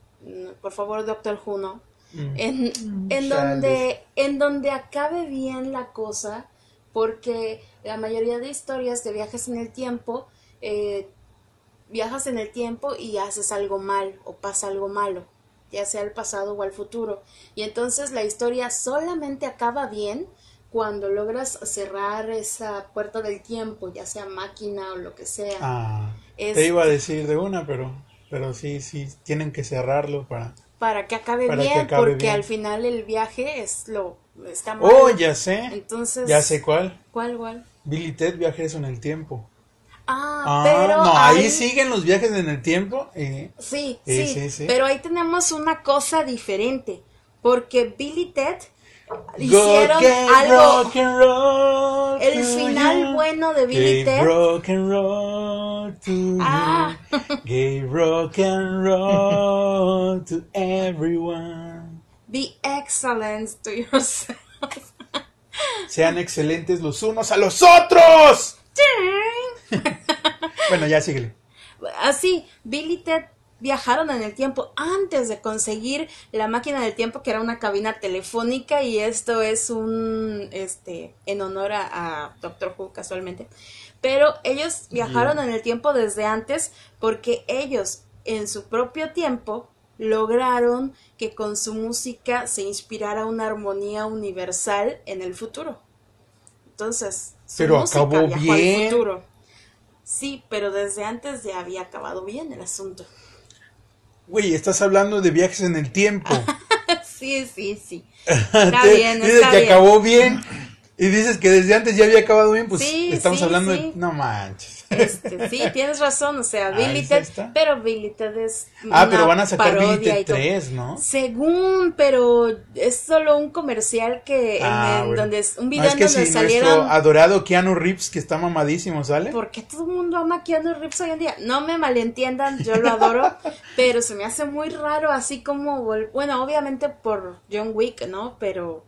por favor, doctor Juno, Mm. en, en Chales. donde en donde acabe bien la cosa porque la mayoría de historias de viajes en el tiempo eh, viajas en el tiempo y haces algo mal o pasa algo malo ya sea al pasado o al futuro y entonces la historia solamente acaba bien cuando logras cerrar esa puerta del tiempo ya sea máquina o lo que sea Ah, Es- te iba a decir de una, pero, pero sí, sí, tienen que cerrarlo para... para que acabe Para que bien acabe porque bien. al final el viaje es lo está mal Oh, ya sé. entonces Ya sé cuál. ¿Cuál, cuál? Billy Ted, viajes en el tiempo. Ah, Ah, pero no, ahí ahí- siguen los viajes en el tiempo. eh, Sí, Sí, sí, sí, pero ahí tenemos una cosa diferente, porque Billy Ted hicieron algo, rock and roll el final you. bueno de Billy Gave Ted, rock and roll to Ah. *laughs* Gave rock and roll to everyone. be excellent to yourself. Sean excelentes los unos a los otros. *laughs* *laughs* Bueno, ya síguele. Así, Billy y Ted viajaron en el tiempo antes de conseguir la máquina del tiempo que era una cabina telefónica y esto es un este en honor a, a Doctor Who casualmente pero ellos viajaron en el tiempo desde antes porque ellos en su propio tiempo lograron que con su música se inspirara una armonía universal en el futuro entonces su Pero música acabó viajó al bien. futuro sí pero desde antes ya había acabado bien el asunto Güey, estás hablando de viajes en el tiempo. *laughs* sí, sí, sí. *laughs* Está bien, está que bien. acabó bien y dices que desde antes ya había acabado bien, pues Sí, estamos sí, hablando sí. de... No manches. Este, sí, tienes razón, o sea, *laughs* Ahí Billy está, Ted, está. pero Billy Ted es Ah, una pero van a sacar Billy parodia Ted y todo. 3, ¿no? Según, pero es solo un comercial que en- Ah, en bueno. donde es un No, video es en que donde si salieron nuestro adorado Keanu Reeves, que está mamadísimo, ¿sale? ¿Por qué todo el mundo ama a Keanu Reeves hoy en día? No me malentiendan, yo lo adoro, *laughs* pero se me hace muy raro, así como, bueno, obviamente por John Wick, ¿no? Pero,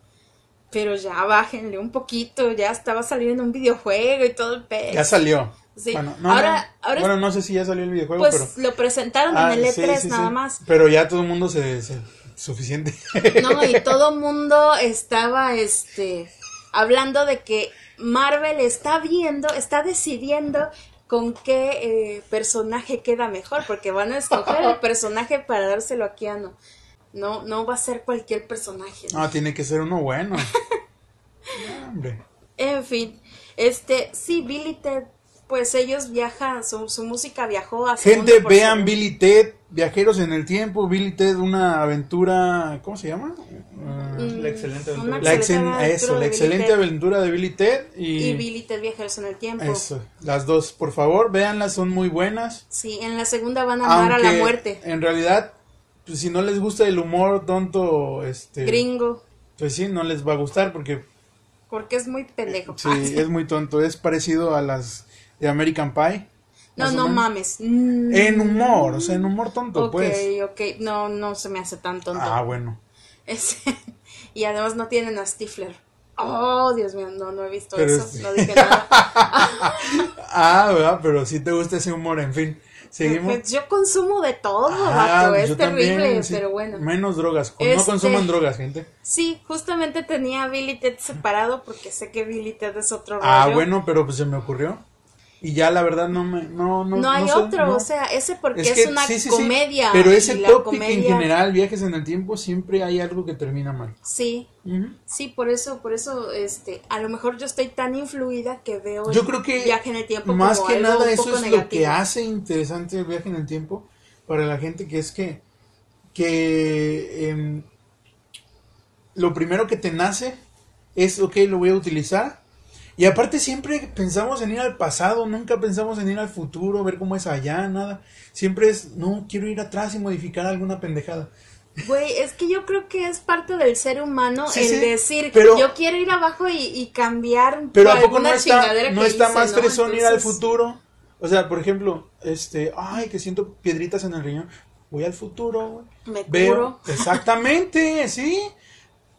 pero ya bájenle un poquito, ya estaba saliendo un videojuego y todo el pedo. Ya salió. Sí. Bueno, no, Ahora- no. ahora bueno, es- no sé si ya salió el videojuego, Pues pero... lo presentaron Ah, en el sí, E3 sí, nada sí. más. Pero ya todo el mundo se... se- suficiente. *laughs* No, y todo mundo estaba, este, hablando de que Marvel está viendo, está decidiendo con qué eh, personaje queda mejor, porque van a escoger el *laughs* personaje para dárselo a Keanu. No, no va a ser cualquier personaje. ¿no? No, tiene que ser uno bueno. No, *laughs* hombre. En fin, Este, sí, Billy Ted, pues ellos viajan, su, su música viajó a Gente, vean. Billy Ted, Viajeros en el Tiempo, Billy Ted, una aventura, ¿cómo se llama? Ah, Mm, La excelente aventura. la excelente excel- aventura eso, de la Billy excelente Ted. aventura de Billy Ted y, Y Billy Ted Viajeros en el Tiempo. eso, las dos, por favor, véanlas, son muy buenas. Sí, en la segunda van a amar a la muerte. en realidad, pues si no les gusta el humor tonto, este, Gringo, pues sí, no les va a gustar porque porque es muy pendejo. sí, *laughs* es muy tonto, es parecido a las de American Pie. No, no mames. En humor, o sea, en humor tonto, Ok, pues. ok. No, no se me hace tan tonto. Ah, bueno. *laughs* Ese- y además no tienen a Stifler. Oh, Dios mío, no, no he visto Pero eso. es- No dije nada. *laughs* Ah, ¿verdad? Pero sí te gusta ese humor, en fin. Seguimos. Pues yo consumo de todo, Ah, vato. Es terrible, también, sí. pero bueno. Menos drogas. No Este- consuman drogas, gente. Sí, justamente tenía Billy Ted separado porque sé que Billy Ted es otro Ah, rollo. bueno, pero pues se me ocurrió. Y ya la verdad no me. No, no, No, hay sé, otro, no. o sea, ese porque es, que una sí, sí, sí, comedia. Pero ese topic en general, viajes en el tiempo, siempre hay algo que termina mal. Sí, sí, por eso, por eso, este, a lo mejor yo estoy tan influida que veo Yo el creo que viaje en el tiempo más como que algo nada eso es lo que hace interesante el viaje en el tiempo para la gente, que es que, que em, lo primero que te nace es, ok, lo voy a utilizar. Y aparte siempre pensamos en ir al pasado, nunca pensamos en ir al futuro, ver cómo es allá, nada. Siempre es, no, quiero ir atrás y modificar alguna pendejada. Güey, es que yo creo que es parte del ser humano Sí, el sí, decir, pero- yo quiero ir abajo y, y cambiar Pero ¿a poco no está, no está hice, más ¿no? fresón ir al futuro? O sea, por ejemplo, este, ay, que siento piedritas en el riñón. Voy al futuro, güey. Me Veo, curo. exactamente, sí.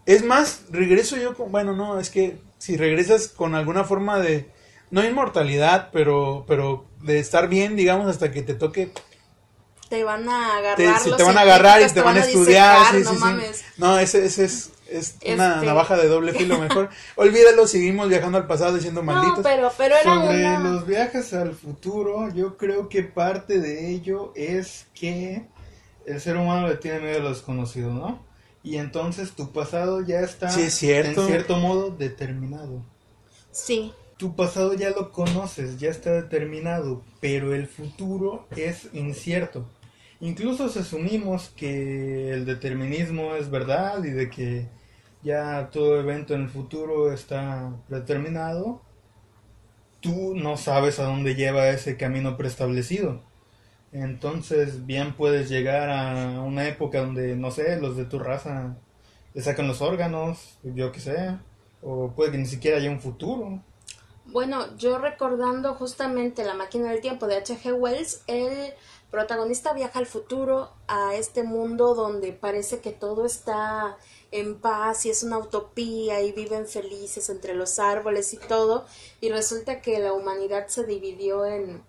Es más, regreso yo con, bueno, no, es que si regresas con alguna forma de, no inmortalidad, pero, pero de estar bien, digamos, hasta que te toque, Te van a agarrar te, si te van a agarrar y te van a estudiar, disecar, sí, no sí, sí. mames. No, ese, ese es, es una Este- navaja de doble filo *laughs* mejor. Olvídalo, seguimos viajando al pasado diciendo malditos. No, pero, pero era Sobre una... los viajes al futuro, yo creo que parte de ello es que el ser humano le tiene miedo a lo desconocido, ¿no? Y entonces tu pasado ya está Sí, es cierto. en cierto modo determinado. Sí, Tu pasado ya lo conoces, ya está determinado, pero el futuro es incierto. Incluso si asumimos que el determinismo es verdad y de que ya todo evento en el futuro está determinado, tú no sabes a dónde lleva ese camino preestablecido. Entonces, bien puedes llegar a una época donde, no sé, los de tu raza le sacan los órganos, yo qué sé, o puede que ni siquiera haya un futuro. Bueno, yo recordando justamente La máquina del tiempo de H.G. Wells, el protagonista viaja al futuro, a este mundo donde parece que todo está en paz y es una utopía y viven felices entre los árboles y todo, y resulta que la humanidad se dividió en,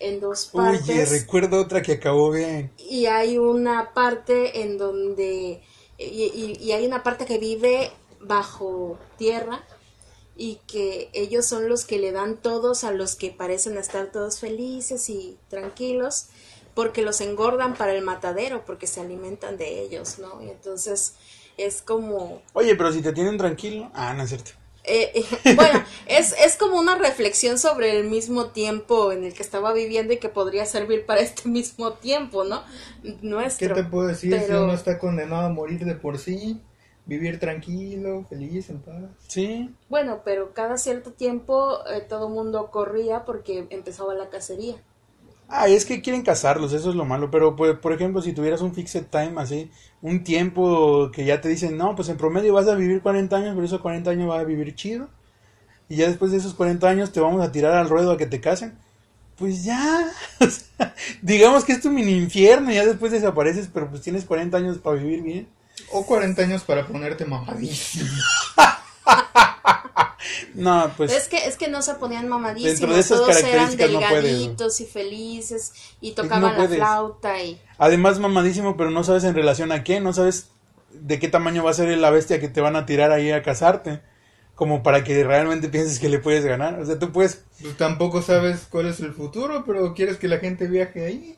en dos partes. Oye, recuerdo otra que acabó bien. y hay una parte en donde y, y- y hay una parte que vive bajo tierra y que ellos son los que le dan todos a los que parecen estar todos felices y tranquilos porque los engordan para el matadero porque se alimentan de ellos no y entonces es como Oye, pero si te tienen tranquilo. Ah, no es cierto. Eh, eh, *laughs* bueno, es, es como una reflexión sobre el mismo tiempo en el que estaba viviendo y que podría servir para este *laughs* mismo tiempo, ¿no? ¿Qué Nuestro. te puedo decir si pero- uno está condenado a morir de por sí? Vivir tranquilo, feliz, en paz. Sí. Bueno, pero cada cierto tiempo eh, todo mundo corría porque empezaba la cacería. Ah, es que quieren casarlos, eso es lo malo. Pero, pues, por ejemplo, si tuvieras un fixed time así, un tiempo que ya te dicen, no, pues en promedio vas a vivir 40 años, pero esos 40 años vas a vivir chido. Y ya después de esos 40 años te vamos a tirar al ruedo a que te casen. Pues ya, *laughs* o sea, digamos que es tu mini infierno y ya después desapareces, pero pues tienes 40 años para vivir bien. O 40 años para ponerte mamadísimo. *laughs* No, pues es que es que no se ponían mamadísimos, Dentro de esas todos eran características no puedes, delgaditos y felices y no tocaban la puedes. flauta y Además, mamadísimo, pero no sabes en relación a qué, no sabes de qué tamaño va a ser la bestia que te van a tirar ahí a cazarte, como para que realmente pienses que le puedes ganar. O sea, tú puedes, Pues tampoco sabes cuál es el futuro, pero quieres que la gente viaje ahí.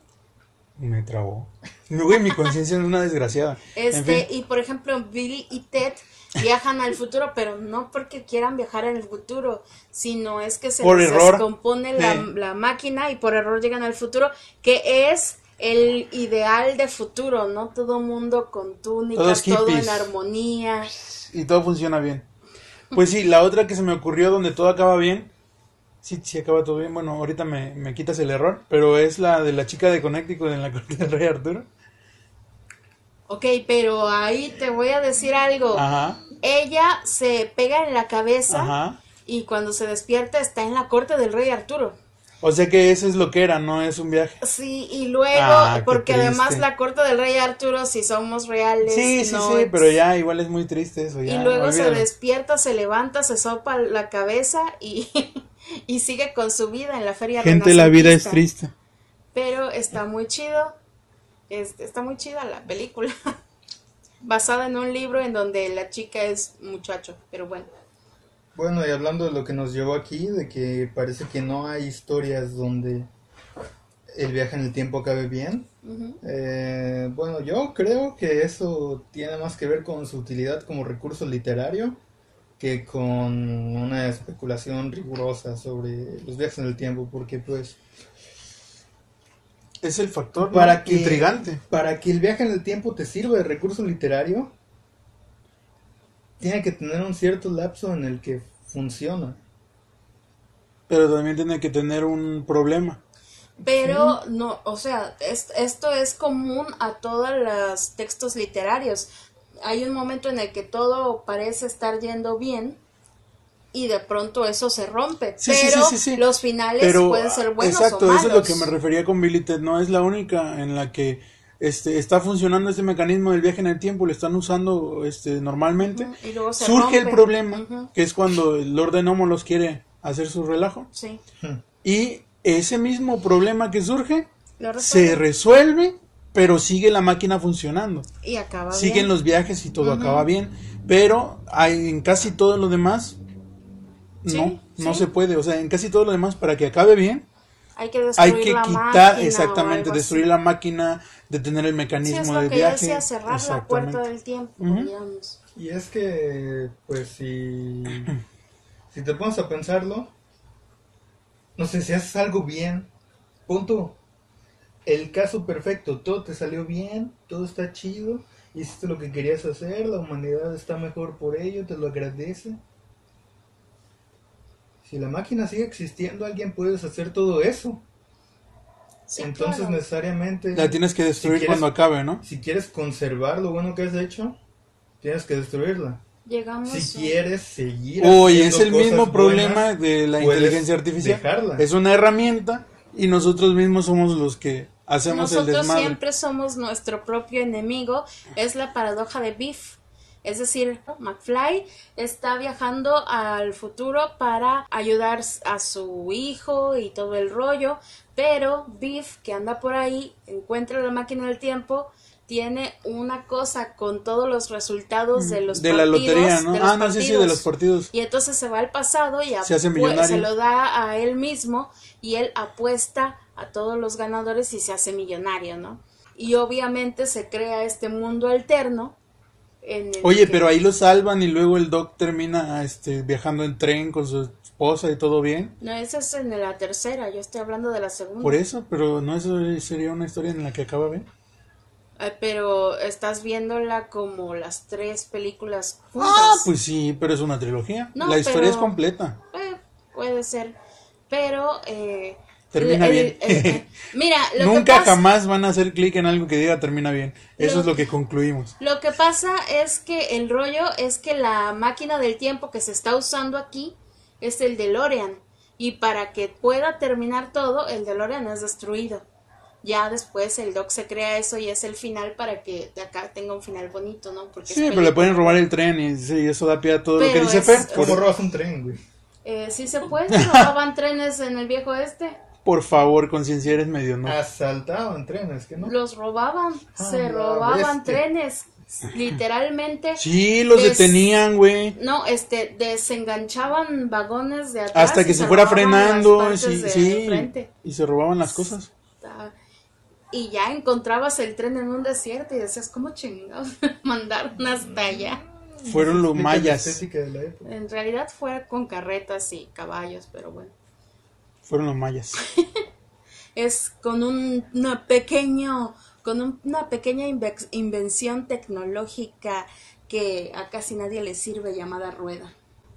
Me trabó. Güey, mi conciencia es una desgraciada. En Este, fin. y por ejemplo, Billy y Ted viajan al futuro, pero no porque quieran viajar en el futuro, sino es que se Por les error. descompone la, Sí. la máquina y por error llegan al futuro, que es el ideal de futuro, ¿no? Todo mundo con túnicas, todo en armonía. Y todo funciona bien. Pues sí, la otra que se me ocurrió donde todo acaba bien. Sí, sí acaba todo bien. Bueno, ahorita me, me quitas el error. Pero es la de la chica de Connecticut en la *laughs* corte del rey Arturo. Ok, pero ahí te voy a decir algo. Ajá. Ella se pega en la cabeza Ajá. y cuando se despierta está en la corte del rey Arturo. O sea que eso es lo que era, no es un viaje. Sí, y luego, Ah, porque además la corte del rey Arturo, si somos reales, Sí, sí, no sí, es- pero ya igual es muy triste eso. Y Ya, luego se despierta, se levanta, se sopa la cabeza y, *laughs* y sigue con su vida en la feria Gente, la vida es triste. Pero está muy chido, es- está muy chida la película. *laughs* Basada en un libro en donde la chica es muchacho, pero bueno. Bueno, y hablando de lo que nos llevó aquí, de que parece que no hay historias donde el viaje en el tiempo acabe bien. Eh, bueno, yo creo que eso tiene más que ver con su utilidad como recurso literario que con una especulación rigurosa sobre los viajes en el tiempo, porque pues Es el factor ¿no? para que, intrigante. para que el viaje en el tiempo te sirva de recurso literario, tiene que tener un cierto lapso en el que funciona. Pero también tiene que tener un problema. Pero no, o sea, es- esto es común a todos los textos literarios. Hay un momento en el que todo parece estar yendo bien y de pronto eso se rompe. Sí, sí, pero sí, sí, sí. los finales Pero, pueden ser buenos exacto, o malos. eso es lo que me refería con Billy Ted. No es la única en la que este, está funcionando este mecanismo del viaje en el tiempo. Lo están usando este, normalmente. Ujú, y luego se Surge el problema, que es cuando el Lord de los quiere hacer su relajo. Sí, Y ese mismo problema que surge se resuelve pero sigue la máquina funcionando. y acaba Siguen bien. los viajes y todo acaba bien. Pero hay, en casi todo lo demás, Sí, no, no sí. se puede. O sea, en casi todo lo demás, para que acabe bien, Hay que destruir hay que la quitar máquina exactamente, destruir así. la máquina, detener el Sí, mecanismo es lo de que viaje. decía, cerrar la puerta del tiempo, digamos. Y es que, pues si, si te pones a pensarlo, no sé, si haces algo bien, punto. El caso perfecto, todo te salió bien, todo está chido, hiciste lo que querías hacer, la humanidad está mejor por ello, te lo agradece. Si la máquina sigue existiendo, alguien puede hacer todo eso. Sí, Entonces claro. necesariamente... La tienes que destruir si quieres- cuando acabe, ¿no? Si quieres conservar lo bueno que has hecho, tienes que destruirla. Llegamos Si a- quieres seguir Oye, es el mismo problema buenas, de la inteligencia artificial. dejarla. Es una herramienta y nosotros mismos somos los que hacemos el Nosotros desmadre. siempre somos nuestro propio enemigo. Es la paradoja de Biff. Es decir, McFly está viajando al futuro para ayudar a su hijo y todo el rollo, pero Biff, que anda por ahí, encuentra la máquina del tiempo, tiene una cosa con todos los resultados de los de la partidos, lotería, ¿no? de los Ah, no, sí, sí, de partidos. los partidos. Y entonces se va al pasado y Se hace apue- millonario. se lo da a él mismo y él apuesta a todos los ganadores y se hace millonario, ¿no? Y obviamente se crea este mundo alterno. En Oye, que- pero ahí lo salvan y luego el Doc termina este, viajando en tren con su esposa y todo bien. No, esa es en la tercera, yo estoy hablando de la segunda. Por eso, pero no eso sería una historia en la que acaba bien. Ay, pero estás viéndola como las tres películas juntas. Ah, pues sí, pero es una trilogía. No, la historia pero- es completa. Eh, puede ser, pero... eh, Termina el- bien. el- el- *laughs* mira, lo que Nunca pasa- jamás van a hacer clic en algo que diga termina bien. Eso Lo- es lo que concluimos. Lo que pasa es que el rollo es que la máquina del tiempo que se está usando aquí es el DeLorean. Y para que pueda terminar todo, el DeLorean es destruido. Ya después el Doc se crea eso y es el final para que de acá tenga un final bonito, ¿no? Porque Sí, pero le pueden robar el tren y sí, eso da pie a todo lo que dice es- Fer. ¿Cómo robas un tren, güey? Eh, sí se puede, robaban *laughs* trenes en el viejo este. Por favor, conciencia, eres medio no. Asaltaban trenes, ¿que no? Los robaban, Ah, se robaban bestia. trenes, literalmente. Sí, los Des- detenían, güey. No, este, desenganchaban vagones de atrás. Hasta que se fuera frenando. Sí, de sí. Y se robaban las cosas. Y ya encontrabas el tren en un desierto y decías, ¿cómo chingados *laughs* mandaron hasta allá? Fueron los mayas. En realidad fue con carretas y caballos, pero bueno. Fueron los mayas. *laughs* Es con un una pequeño, con un- una pequeña inve- invención tecnológica que a casi nadie le sirve llamada rueda.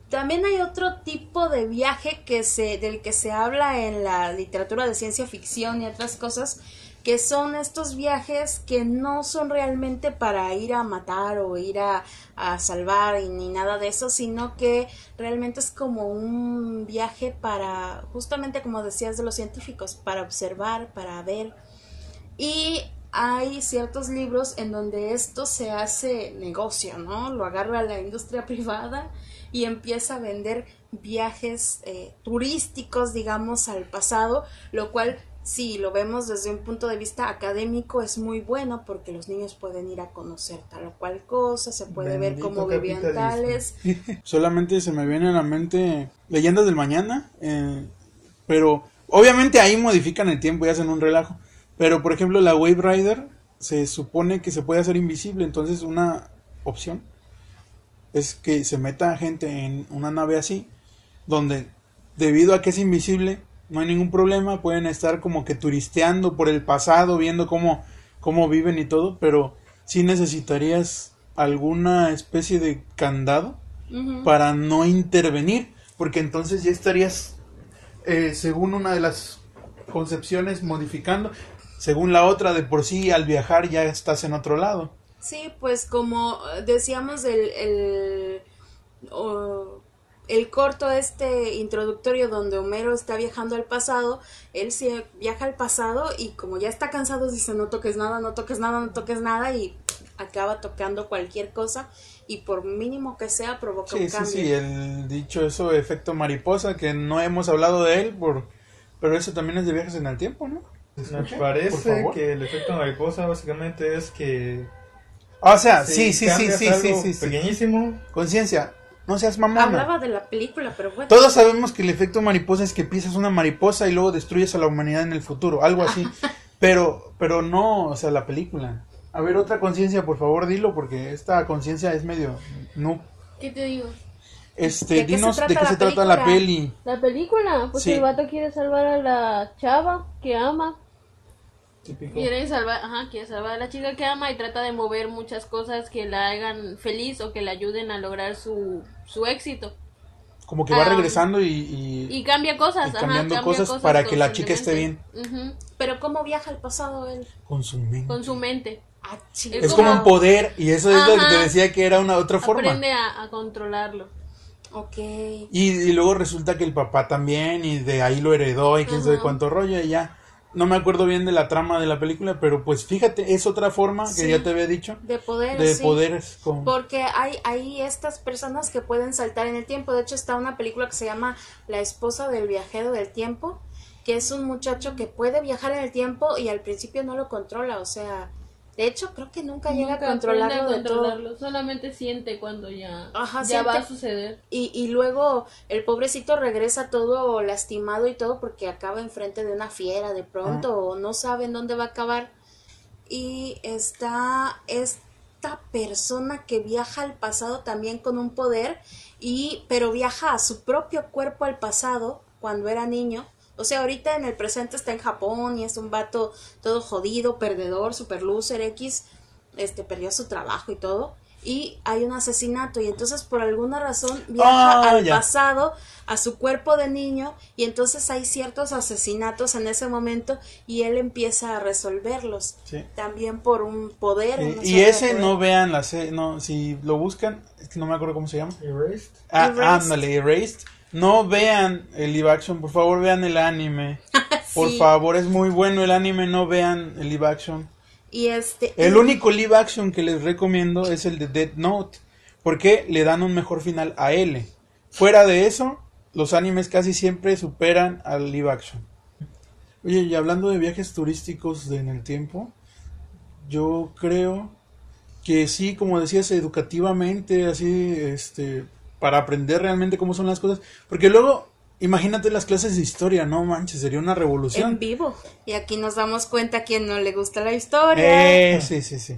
También hay otro tipo de viaje que se, del que se habla en la literatura de ciencia ficción y otras cosas, que son estos viajes que no son realmente para ir a matar o ir a, a salvar y ni nada de eso, sino que realmente es como un viaje para, justamente como decías de los científicos, para observar, para ver. Y hay ciertos libros en donde esto se hace negocio, ¿no? Lo agarra la industria *laughs* privada y empieza a vender viajes eh, turísticos, digamos, al pasado, lo cual, si lo vemos desde un punto de vista académico, es muy bueno porque los niños pueden ir a conocer tal o cual cosa, se puede ver cómo vivían tales. *laughs* Solamente se me viene a la mente Leyendas del Mañana, eh, pero obviamente ahí modifican el tiempo y hacen un relajo. Pero por ejemplo la Wave Rider se supone que se puede hacer invisible, entonces una opción es que se meta gente en una nave así, donde debido a que es invisible no hay ningún problema, pueden estar como que turisteando por el pasado, viendo cómo, cómo viven y todo, pero sí necesitarías alguna especie de candado para no intervenir, porque entonces ya estarías, eh, según una de las concepciones, modificando, según la otra, de por sí al viajar ya estás en otro lado. Sí, pues como eh, decíamos el, el, el corto este introductorio donde Homero está viajando al pasado, él se viaja al pasado y como ya está cansado dice no toques nada, no toques nada, no toques nada y acaba tocando cualquier cosa y por mínimo que sea provoca Sí, un sí, cambio. sí, el dicho eso, efecto mariposa, que no hemos hablado de él, por, pero eso también es de viajes en el tiempo, ¿no? Me parece que el efecto mariposa básicamente es que O sea, sí, sí, sí, sí, sí, sí, sí. pequeñísimo, Conciencia, no seas mamona. Hablaba de la película, pero bueno. Todos sabemos que el efecto mariposa es que pisas una mariposa y luego destruyes a la humanidad en el futuro, algo así. *laughs* pero, pero no, o sea, la película. A ver, otra conciencia, por favor, dilo, porque esta conciencia es medio... No. ¿Qué te digo? Este, ¿De qué se dinos trata de qué la se trata la película? peli. La película, pues Sí. el vato quiere salvar a la chava que ama. Típico. Quiere salvar, ajá, quiere salvar a la chica que ama y trata de mover muchas cosas que la hagan feliz o que la ayuden a lograr su, su éxito. Como que va Ah, regresando y... y- Y cambia cosas, Y ajá, cambiando cambia cosas para que la chica esté bien. constantemente. Ujú, Pero ¿cómo viaja al pasado él? con su mente. con su mente. Ah, Es como un poder, y eso es lo que te Ajá. decía que era una otra forma. Aprende a, a controlarlo. Ok. Y, y luego resulta que el papá también, y de ahí lo heredó, y quién sabe Ajá. cuánto rollo, y ya. No me acuerdo bien de la trama de la película, pero pues fíjate, es otra forma que ya te había dicho De poder, de sí. poderes. Con... Porque hay, hay estas personas que pueden saltar en el tiempo. De hecho, está una película que se llama La esposa del viajero del tiempo, que es un muchacho que puede viajar en el tiempo y al principio no lo controla. O sea, de hecho, creo que nunca, llega a controlarlo de todo. controlarlo, solamente siente cuando ya, Ajá, ya siente. va a suceder. Y, y luego el pobrecito regresa todo lastimado y todo porque acaba enfrente de una fiera de pronto o no sabe en dónde va a acabar. Y está esta persona que viaja al pasado también con un poder y pero viaja a su propio cuerpo al pasado cuando era niño. O sea, ahorita en el presente está en Japón y es un vato todo jodido, perdedor, super loser X, este perdió su trabajo y todo. Y hay un asesinato y entonces por alguna razón viaja Ah, al ya. pasado a su cuerpo de niño y entonces hay ciertos asesinatos en ese momento y él empieza a resolverlos. Sí. También por un poder. Eh, y ese poder. no vean la se- no, si lo buscan, es que no me acuerdo cómo se llama. Erased. Ah, Erased. ándale, Erased. No vean el live action, por favor vean el anime. *laughs* Por Sí. favor, es muy bueno el anime, no vean el live action. Y este. El y- único live action que les recomiendo es el de Dead Note, porque le dan un mejor final a L. Fuera de eso, los animes casi siempre superan al live action. Oye, y hablando de viajes turísticos de- en el tiempo, yo creo que sí, como decías, educativamente, así, este, para aprender realmente cómo son las cosas, porque luego imagínate las clases de historia, no manches, sería una En revolución. vivo. Y aquí nos damos cuenta a quien no le gusta la historia. Eh, sí, sí, sí.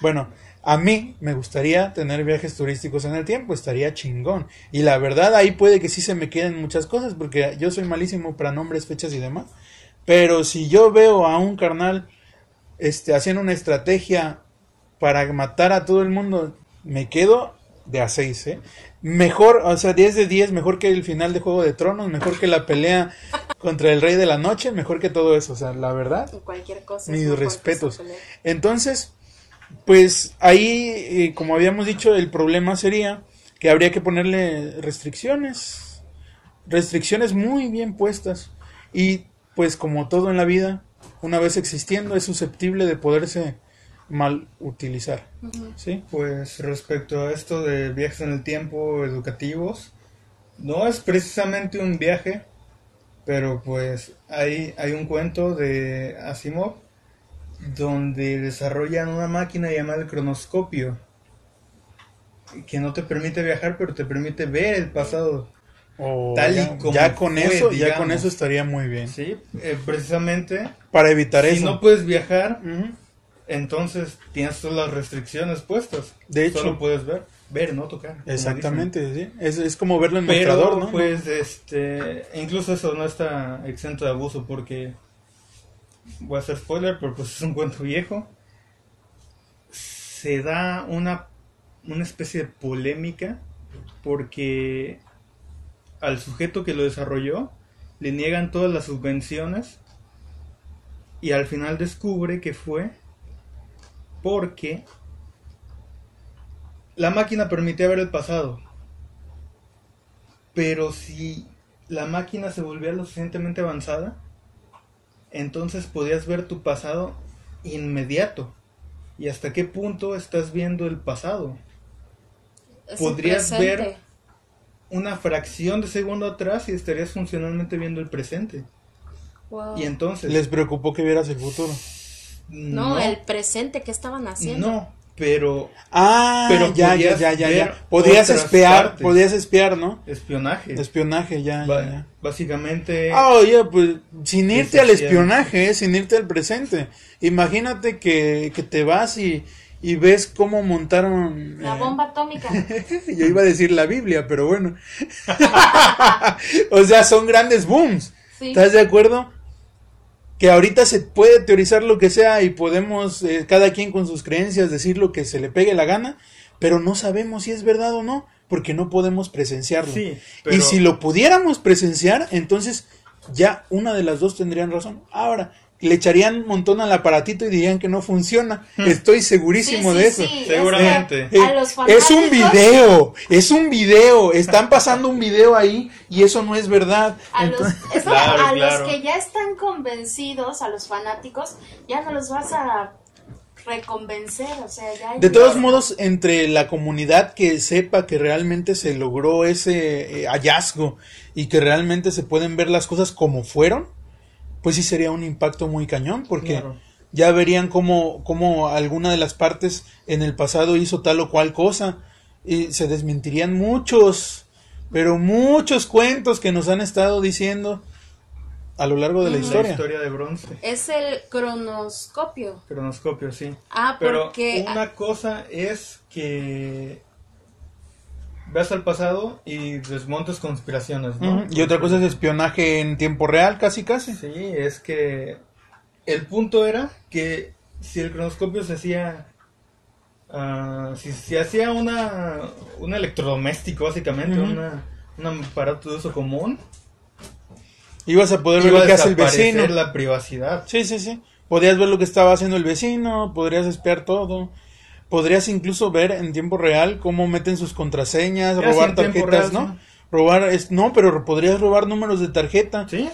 Bueno, a mí me gustaría tener viajes turísticos en el tiempo, estaría chingón. Y la verdad, ahí puede que sí se me queden muchas cosas, porque yo soy malísimo para nombres, fechas y demás. Pero si yo veo a un carnal este, haciendo una estrategia para matar a todo el mundo, me quedo de a 6, ¿eh? Mejor, o sea, 10 de 10, mejor que el final de Juego de Tronos, mejor que la pelea contra el Rey de la Noche, mejor que todo eso, o sea, la verdad, Cualquier cosa. mis respetos. Entonces, pues ahí, eh, como habíamos dicho, el problema sería que habría que ponerle restricciones, restricciones muy bien puestas. Y pues como todo en la vida, una vez existiendo es susceptible de poderse mal utilizar. ¿Sí? Pues respecto a esto de viajes en el tiempo educativos, no es precisamente un viaje, pero pues hay, hay un cuento de Asimov donde desarrollan una máquina llamada el cronoscopio que no te permite viajar, pero te permite ver el pasado. O Tal y ya, como ya con fue, eso, ya con eso estaría muy bien. Sí, Eh, precisamente. Para evitar Si eso. no puedes viajar. Entonces tienes todas las restricciones puestas. De hecho. Solo puedes ver, ver, no tocar. Exactamente, sí. Es, es como verlo en Pero mostrador, ¿no? pues este, incluso eso no está exento de abuso porque voy a hacer spoiler, pero pues es un cuento viejo. Se da una una especie de polémica porque al sujeto que lo desarrolló le niegan todas las subvenciones y al final descubre que fue porque la máquina permitía ver el pasado. Pero si la máquina se volvía lo suficientemente avanzada, entonces podías ver tu pasado inmediato. ¿Y hasta qué punto estás viendo el pasado? Es Podrías presente. ver una fracción de segundo atrás y estarías funcionalmente viendo el presente. Wow. Y entonces... Les preocupó que vieras el futuro. No, el presente que estaban haciendo. No, pero Ah, Pero ya, ya, ya, ya, ya. Podías espiar, partes. podías espiar, ¿no? espionaje. Espionaje, ya, Ba- ya. Básicamente... Ah, oye, pues sin irte al espionaje, eh, sin irte al presente. Imagínate que, que te vas y, y ves cómo montaron... La eh, bomba atómica. *laughs* Yo iba a decir la Biblia, pero bueno. *laughs* o sea, son grandes booms. Sí. ¿Estás de acuerdo? Que ahorita se puede teorizar lo que sea y podemos, eh, cada quien con sus creencias, decir lo que se le pegue la gana, pero no sabemos si es verdad o no, porque no podemos presenciarlo. Sí, Y si lo pudiéramos presenciar, entonces ya una de las dos tendrían razón. Ahora, le echarían un montón al aparatito y dirían que no funciona. Estoy segurísimo Sí, de sí, eso. sí, Seguramente. los Eh, es un video, es un video, están pasando un video ahí y eso no es verdad. A, los, Entonces- eso, Claro, a claro. los que ya están convencidos, a los fanáticos, ya no los vas a reconvencer, o sea, ya... de todos modos, entre la comunidad que sepa que realmente se logró ese eh, hallazgo y que realmente se pueden ver las cosas como fueron, pues sí sería un impacto muy cañón, porque Claro. ya verían cómo, cómo alguna de las partes en el pasado hizo tal o cual cosa y se desmentirían muchos, pero muchos cuentos que nos han estado diciendo a lo largo de la La historia. historia de bronce. Es el cronoscopio. Cronoscopio, sí. Ah, Pero porque una cosa es que veas al pasado y desmontes conspiraciones, ¿no? Y otra cosa es espionaje en tiempo real, casi casi. Sí, es que el punto era que si el cronoscopio se hacía... ah, si se hacía una, un electrodoméstico, básicamente, Ujú. una, un aparato de uso común, Ibas a poder ver lo que hace el vecino. la privacidad. Sí, sí, sí. Podrías ver lo que estaba haciendo el vecino, podrías espiar todo. Podrías incluso ver en tiempo real cómo meten sus contraseñas, Ya, robar tarjetas, real, ¿no? sí. Robar, es, no, pero podrías robar números de tarjeta. ¿Sí?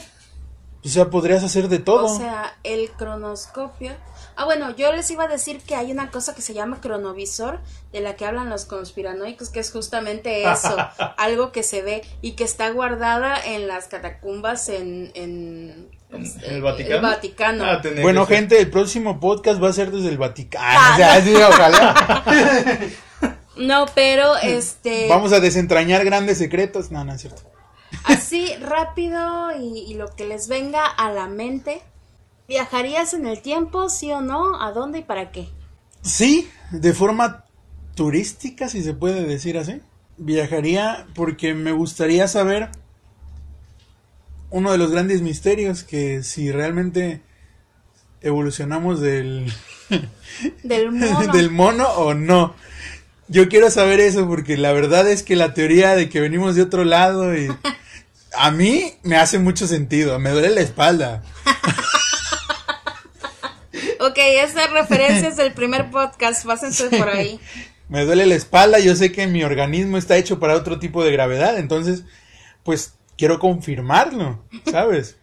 O sea, podrías hacer de todo. O sea, el cronoscopio. Ah, bueno, yo les iba a decir que hay una cosa que se llama cronovisor, de la que hablan los conspiranoicos, que es justamente eso, *laughs* algo que se ve y que está guardada en las catacumbas en, en, ¿En eh, el Vaticano? Vaticano. Ah, bueno, gente, el próximo podcast va a ser desde el Vaticano. O sea, sí, ojalá. *laughs* No, pero este... Vamos a desentrañar grandes secretos. No, no es cierto. así rápido y, y lo que les venga a la mente. ¿Viajarías en el tiempo, sí o no? ¿A dónde y para qué? Sí, de forma turística, si se puede decir así. Viajaría porque me gustaría saber uno de los grandes misterios que si realmente evolucionamos del *laughs* Del mono. *laughs* del mono o no. Yo quiero saber eso porque la verdad es que la teoría de que venimos de otro lado y *laughs* a mí me hace mucho sentido, me duele la espalda. Ok, esa referencia es del primer podcast, pásense por ahí. Me duele la espalda, yo sé que mi organismo está hecho para otro tipo de gravedad, entonces pues quiero confirmarlo, ¿sabes?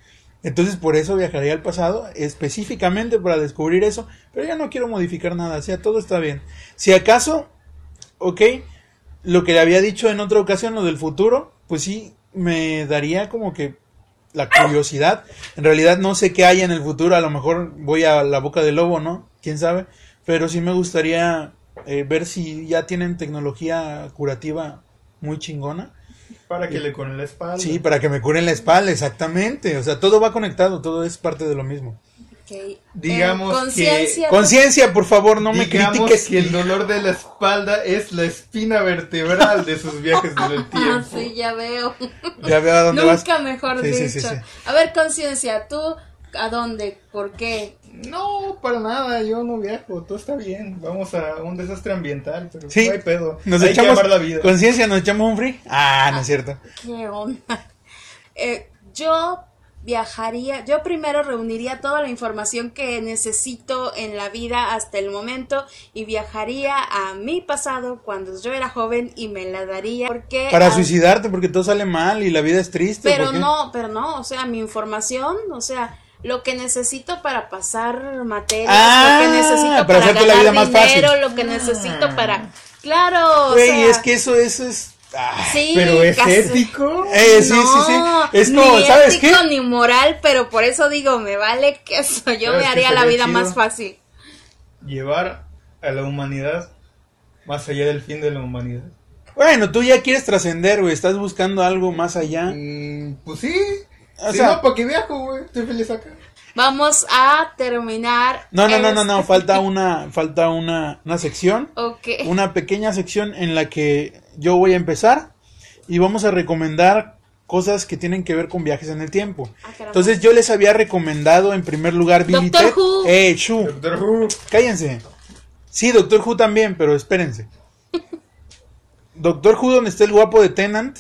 Entonces por eso viajaría al pasado, específicamente para descubrir eso, pero ya no quiero modificar nada, o sea, todo está bien. Si acaso, ok, lo que le había dicho en otra ocasión, lo del futuro, pues sí, me daría como que la curiosidad. En realidad no sé qué hay en el futuro, a lo mejor voy a la boca del lobo, ¿no? ¿Quién sabe? Pero sí me gustaría eh, ver si ya tienen tecnología curativa muy chingona. Para que le con la espalda. Sí, para que me curen la espalda, exactamente. O sea, todo va conectado, todo es parte de lo mismo. Ok. Digamos Eh, conciencia. Conciencia, por favor, no me Digamos critiques. que el dolor de la espalda es la espina vertebral de sus viajes en el *laughs* Ah, tiempo. sí, ya veo. Ya veo a dónde vas. Nunca mejor Sí, sí, dicho. sí, sí. A ver, conciencia, ¿tú a dónde? ¿Por qué? No, para nada, yo no viajo, todo está bien. Vamos a un desastre ambiental, pero Sí. no hay pedo. Nos hay echamos que amar la vida. conciencia, nos echamos un free. Ah, no es cierto. *laughs* ¿Qué onda? Eh, yo viajaría, yo primero reuniría toda la información que necesito en la vida hasta el momento y viajaría a mi pasado cuando yo era joven y me la daría porque Para ah, suicidarte porque todo sale mal y la vida es triste. pero no, pero no, o sea, mi información, o sea, lo que necesito para pasar materias, Ah, lo que necesito para para, hacerte la ganar vida más dinero, fácil. lo que necesito para, claro, o Güey, sea, es que eso, eso es. ah. sí, Pero es casi- ético. Eh, sí, sí, sí. No, Es como, ni ¿sabes qué? ético ni moral, pero por eso digo, me vale que eso, yo ¿Sabes me qué haría la vida más fácil. Llevar a la humanidad más allá del fin de la humanidad. Bueno, tú ya quieres trascender, güey. Estás buscando algo más allá. Mm, pues sí. O si sea- no, ¿para qué viajo, güey? Estoy feliz acá. Vamos a terminar. No, no, no, no, este- no. Falta una, falta una, una sección. Ok. Una pequeña sección en la que yo voy a empezar y vamos a recomendar cosas que tienen que ver con viajes en el tiempo. Ah. Entonces yo les había recomendado en primer lugar Billy Doctor Ted. Who. Eh, Shu, Doctor Who. cállense. Sí, Doctor Who también, pero espérense. *laughs* Doctor Who donde está el guapo de Tennant.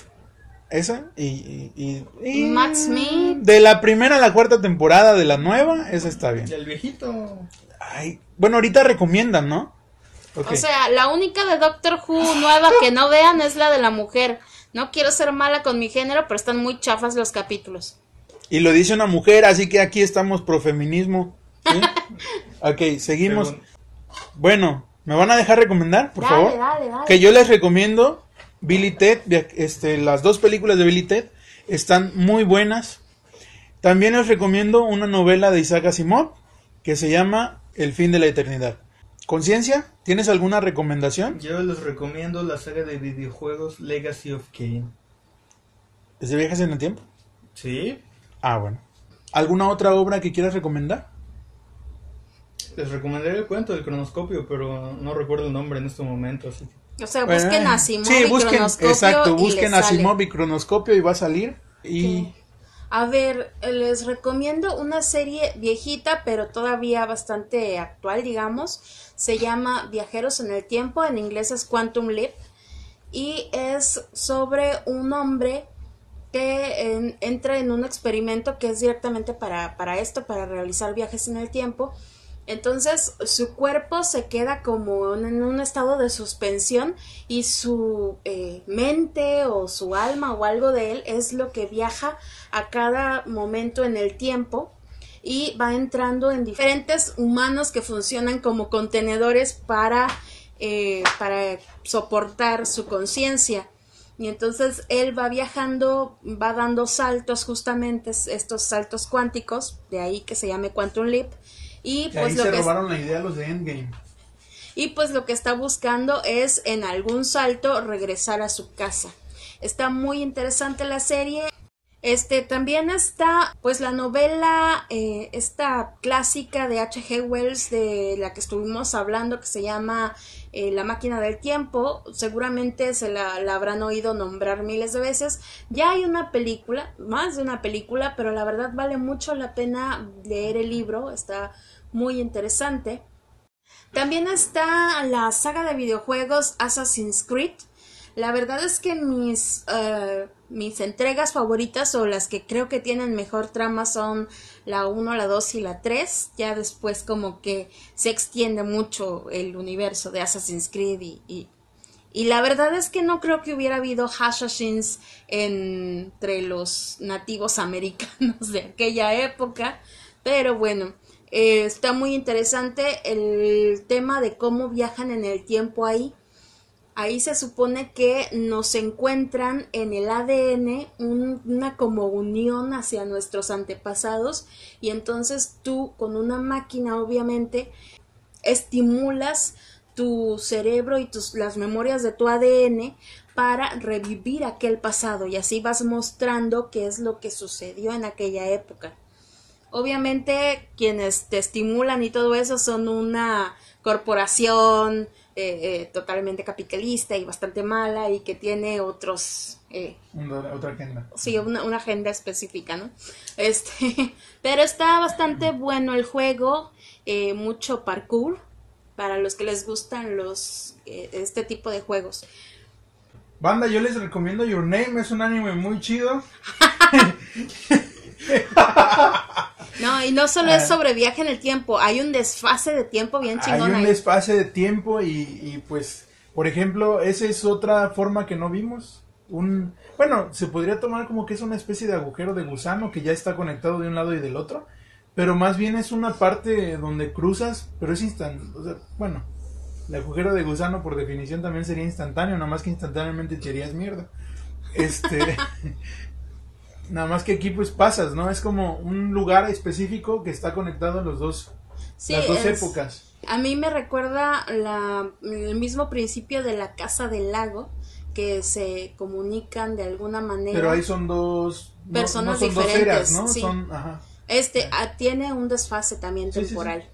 Esa. Y, y, y- y- Matt Smith. De la primera a la cuarta temporada de la nueva, esa está bien. Y el viejito. Ay, bueno, ahorita recomiendan, ¿no? O sea, la única de Doctor Who nueva que no vean es la de la mujer. No quiero ser mala con mi género, pero están muy chafas los capítulos. Y lo dice una mujer, así que aquí estamos pro feminismo. ¿sí? *laughs* ok, seguimos. Según- Bueno, ¿me van a dejar recomendar, por dale, favor? dale, dale. Que yo les recomiendo Billy Ted, este, las dos películas de Billy Ted están muy buenas. También les recomiendo una novela de Isaac Asimov que se llama El fin de la eternidad. Conciencia, ¿tienes alguna recomendación? Yo les recomiendo la saga de videojuegos Legacy of Kain. ¿Es de viajes en el tiempo? Sí. Ah, bueno. ¿Alguna otra obra que quieras recomendar? Les recomendaré el cuento del cronoscopio, pero no recuerdo el nombre en este momento. Así que- O sea, busquen Bueno, Asimov Sí, y busquen, cronoscopio exacto, y busquen. Asimov y cronoscopio y va a salir. Y A ver, les recomiendo una serie viejita, pero todavía bastante actual, digamos. Se llama Viajeros en el Tiempo, en inglés es Quantum Leap. Y es sobre un hombre que en- entra en un experimento que es directamente para, para esto, para realizar viajes en el tiempo. Entonces su cuerpo se queda como en un estado de suspensión y su eh, mente o su alma o algo de él es lo que viaja a cada momento en el tiempo y va entrando en diferentes humanos que funcionan como contenedores para, eh, para soportar su conciencia. Y entonces él va viajando, va dando saltos justamente, estos saltos cuánticos, de ahí que se llame Quantum Leap. Y pues ahí lo se que robaron la idea los de Endgame. y pues lo que está buscando es en algún salto regresar a su casa. Está muy interesante la serie. Este también está, pues, la novela, eh, esta clásica de H.G. Wells de la que estuvimos hablando, que se llama eh, La máquina del tiempo. Seguramente se la, la, habrán oído nombrar miles de veces. Ya hay una película, más de una película, pero la verdad vale mucho la pena leer el libro. Está muy interesante. También está la saga de videojuegos Assassin's Creed. La verdad es que mis, uh, mis entregas favoritas o las que creo que tienen mejor trama son la 1, la 2 y la 3. Ya después como que se extiende mucho el universo de Assassin's Creed y, y, y la verdad es que no creo que hubiera habido Assassins entre los nativos *laughs* americanos de aquella época. Pero bueno, eh, está muy interesante el tema de cómo viajan en el tiempo ahí. Ahí se supone que nos encuentran en el ADN un, una como unión hacia nuestros antepasados y entonces tú con una máquina obviamente estimulas tu cerebro y tus, las memorias de tu ADN para revivir aquel pasado y así vas mostrando qué es lo que sucedió en aquella época. Obviamente quienes te estimulan y todo eso son una corporación eh, eh, totalmente capitalista y bastante mala y que tiene otros... Eh, una, otra agenda. Sí, una, una, agenda específica, ¿no? Este, *laughs* pero está bastante bueno el juego, mucho parkour para los que les gustan los este tipo de juegos. Banda, yo les recomiendo Your Name, es un anime muy chido. *laughs* *laughs* No, y no solo es sobre viaje en el tiempo, hay un desfase de tiempo bien chingón. Hay un ahí. desfase de tiempo y, y, pues, por ejemplo, esa es otra forma que no vimos. Un, bueno, se podría tomar como que es una especie de agujero de gusano que ya está conectado de un lado y del otro, pero más bien es una parte donde cruzas, pero es instantáneo. O sea, bueno, el agujero de gusano por definición también sería instantáneo, nada más que instantáneamente echarías mierda. Este. *laughs* Nada más que aquí pues pasas, ¿no? Es como un lugar específico que está conectado a los dos, Sí, las dos es- épocas. A mí me recuerda la, el mismo principio de la casa del lago, que se comunican de alguna manera. Pero ahí son dos Personas no, son dos diferentes, eras, ¿no? sí. Son, ajá. Este ah, tiene un desfase también sí, temporal.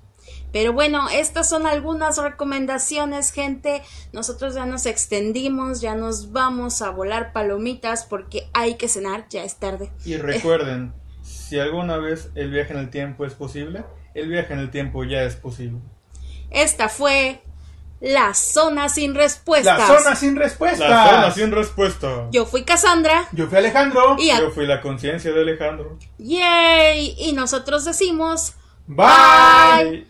Pero bueno, estas son algunas recomendaciones, gente. Nosotros ya nos extendimos, ya nos vamos a volar palomitas porque hay que cenar, ya es tarde. Y recuerden, si alguna vez el viaje en el tiempo es posible, el viaje en el tiempo ya es posible. Esta fue la zona sin respuestas. La zona sin respuesta. La zona sin respuesta. Yo fui Cassandra. Yo fui Alejandro. Y a- Yo fui la conciencia de Alejandro. ¡Yay! Y nosotros decimos Bye. Bye.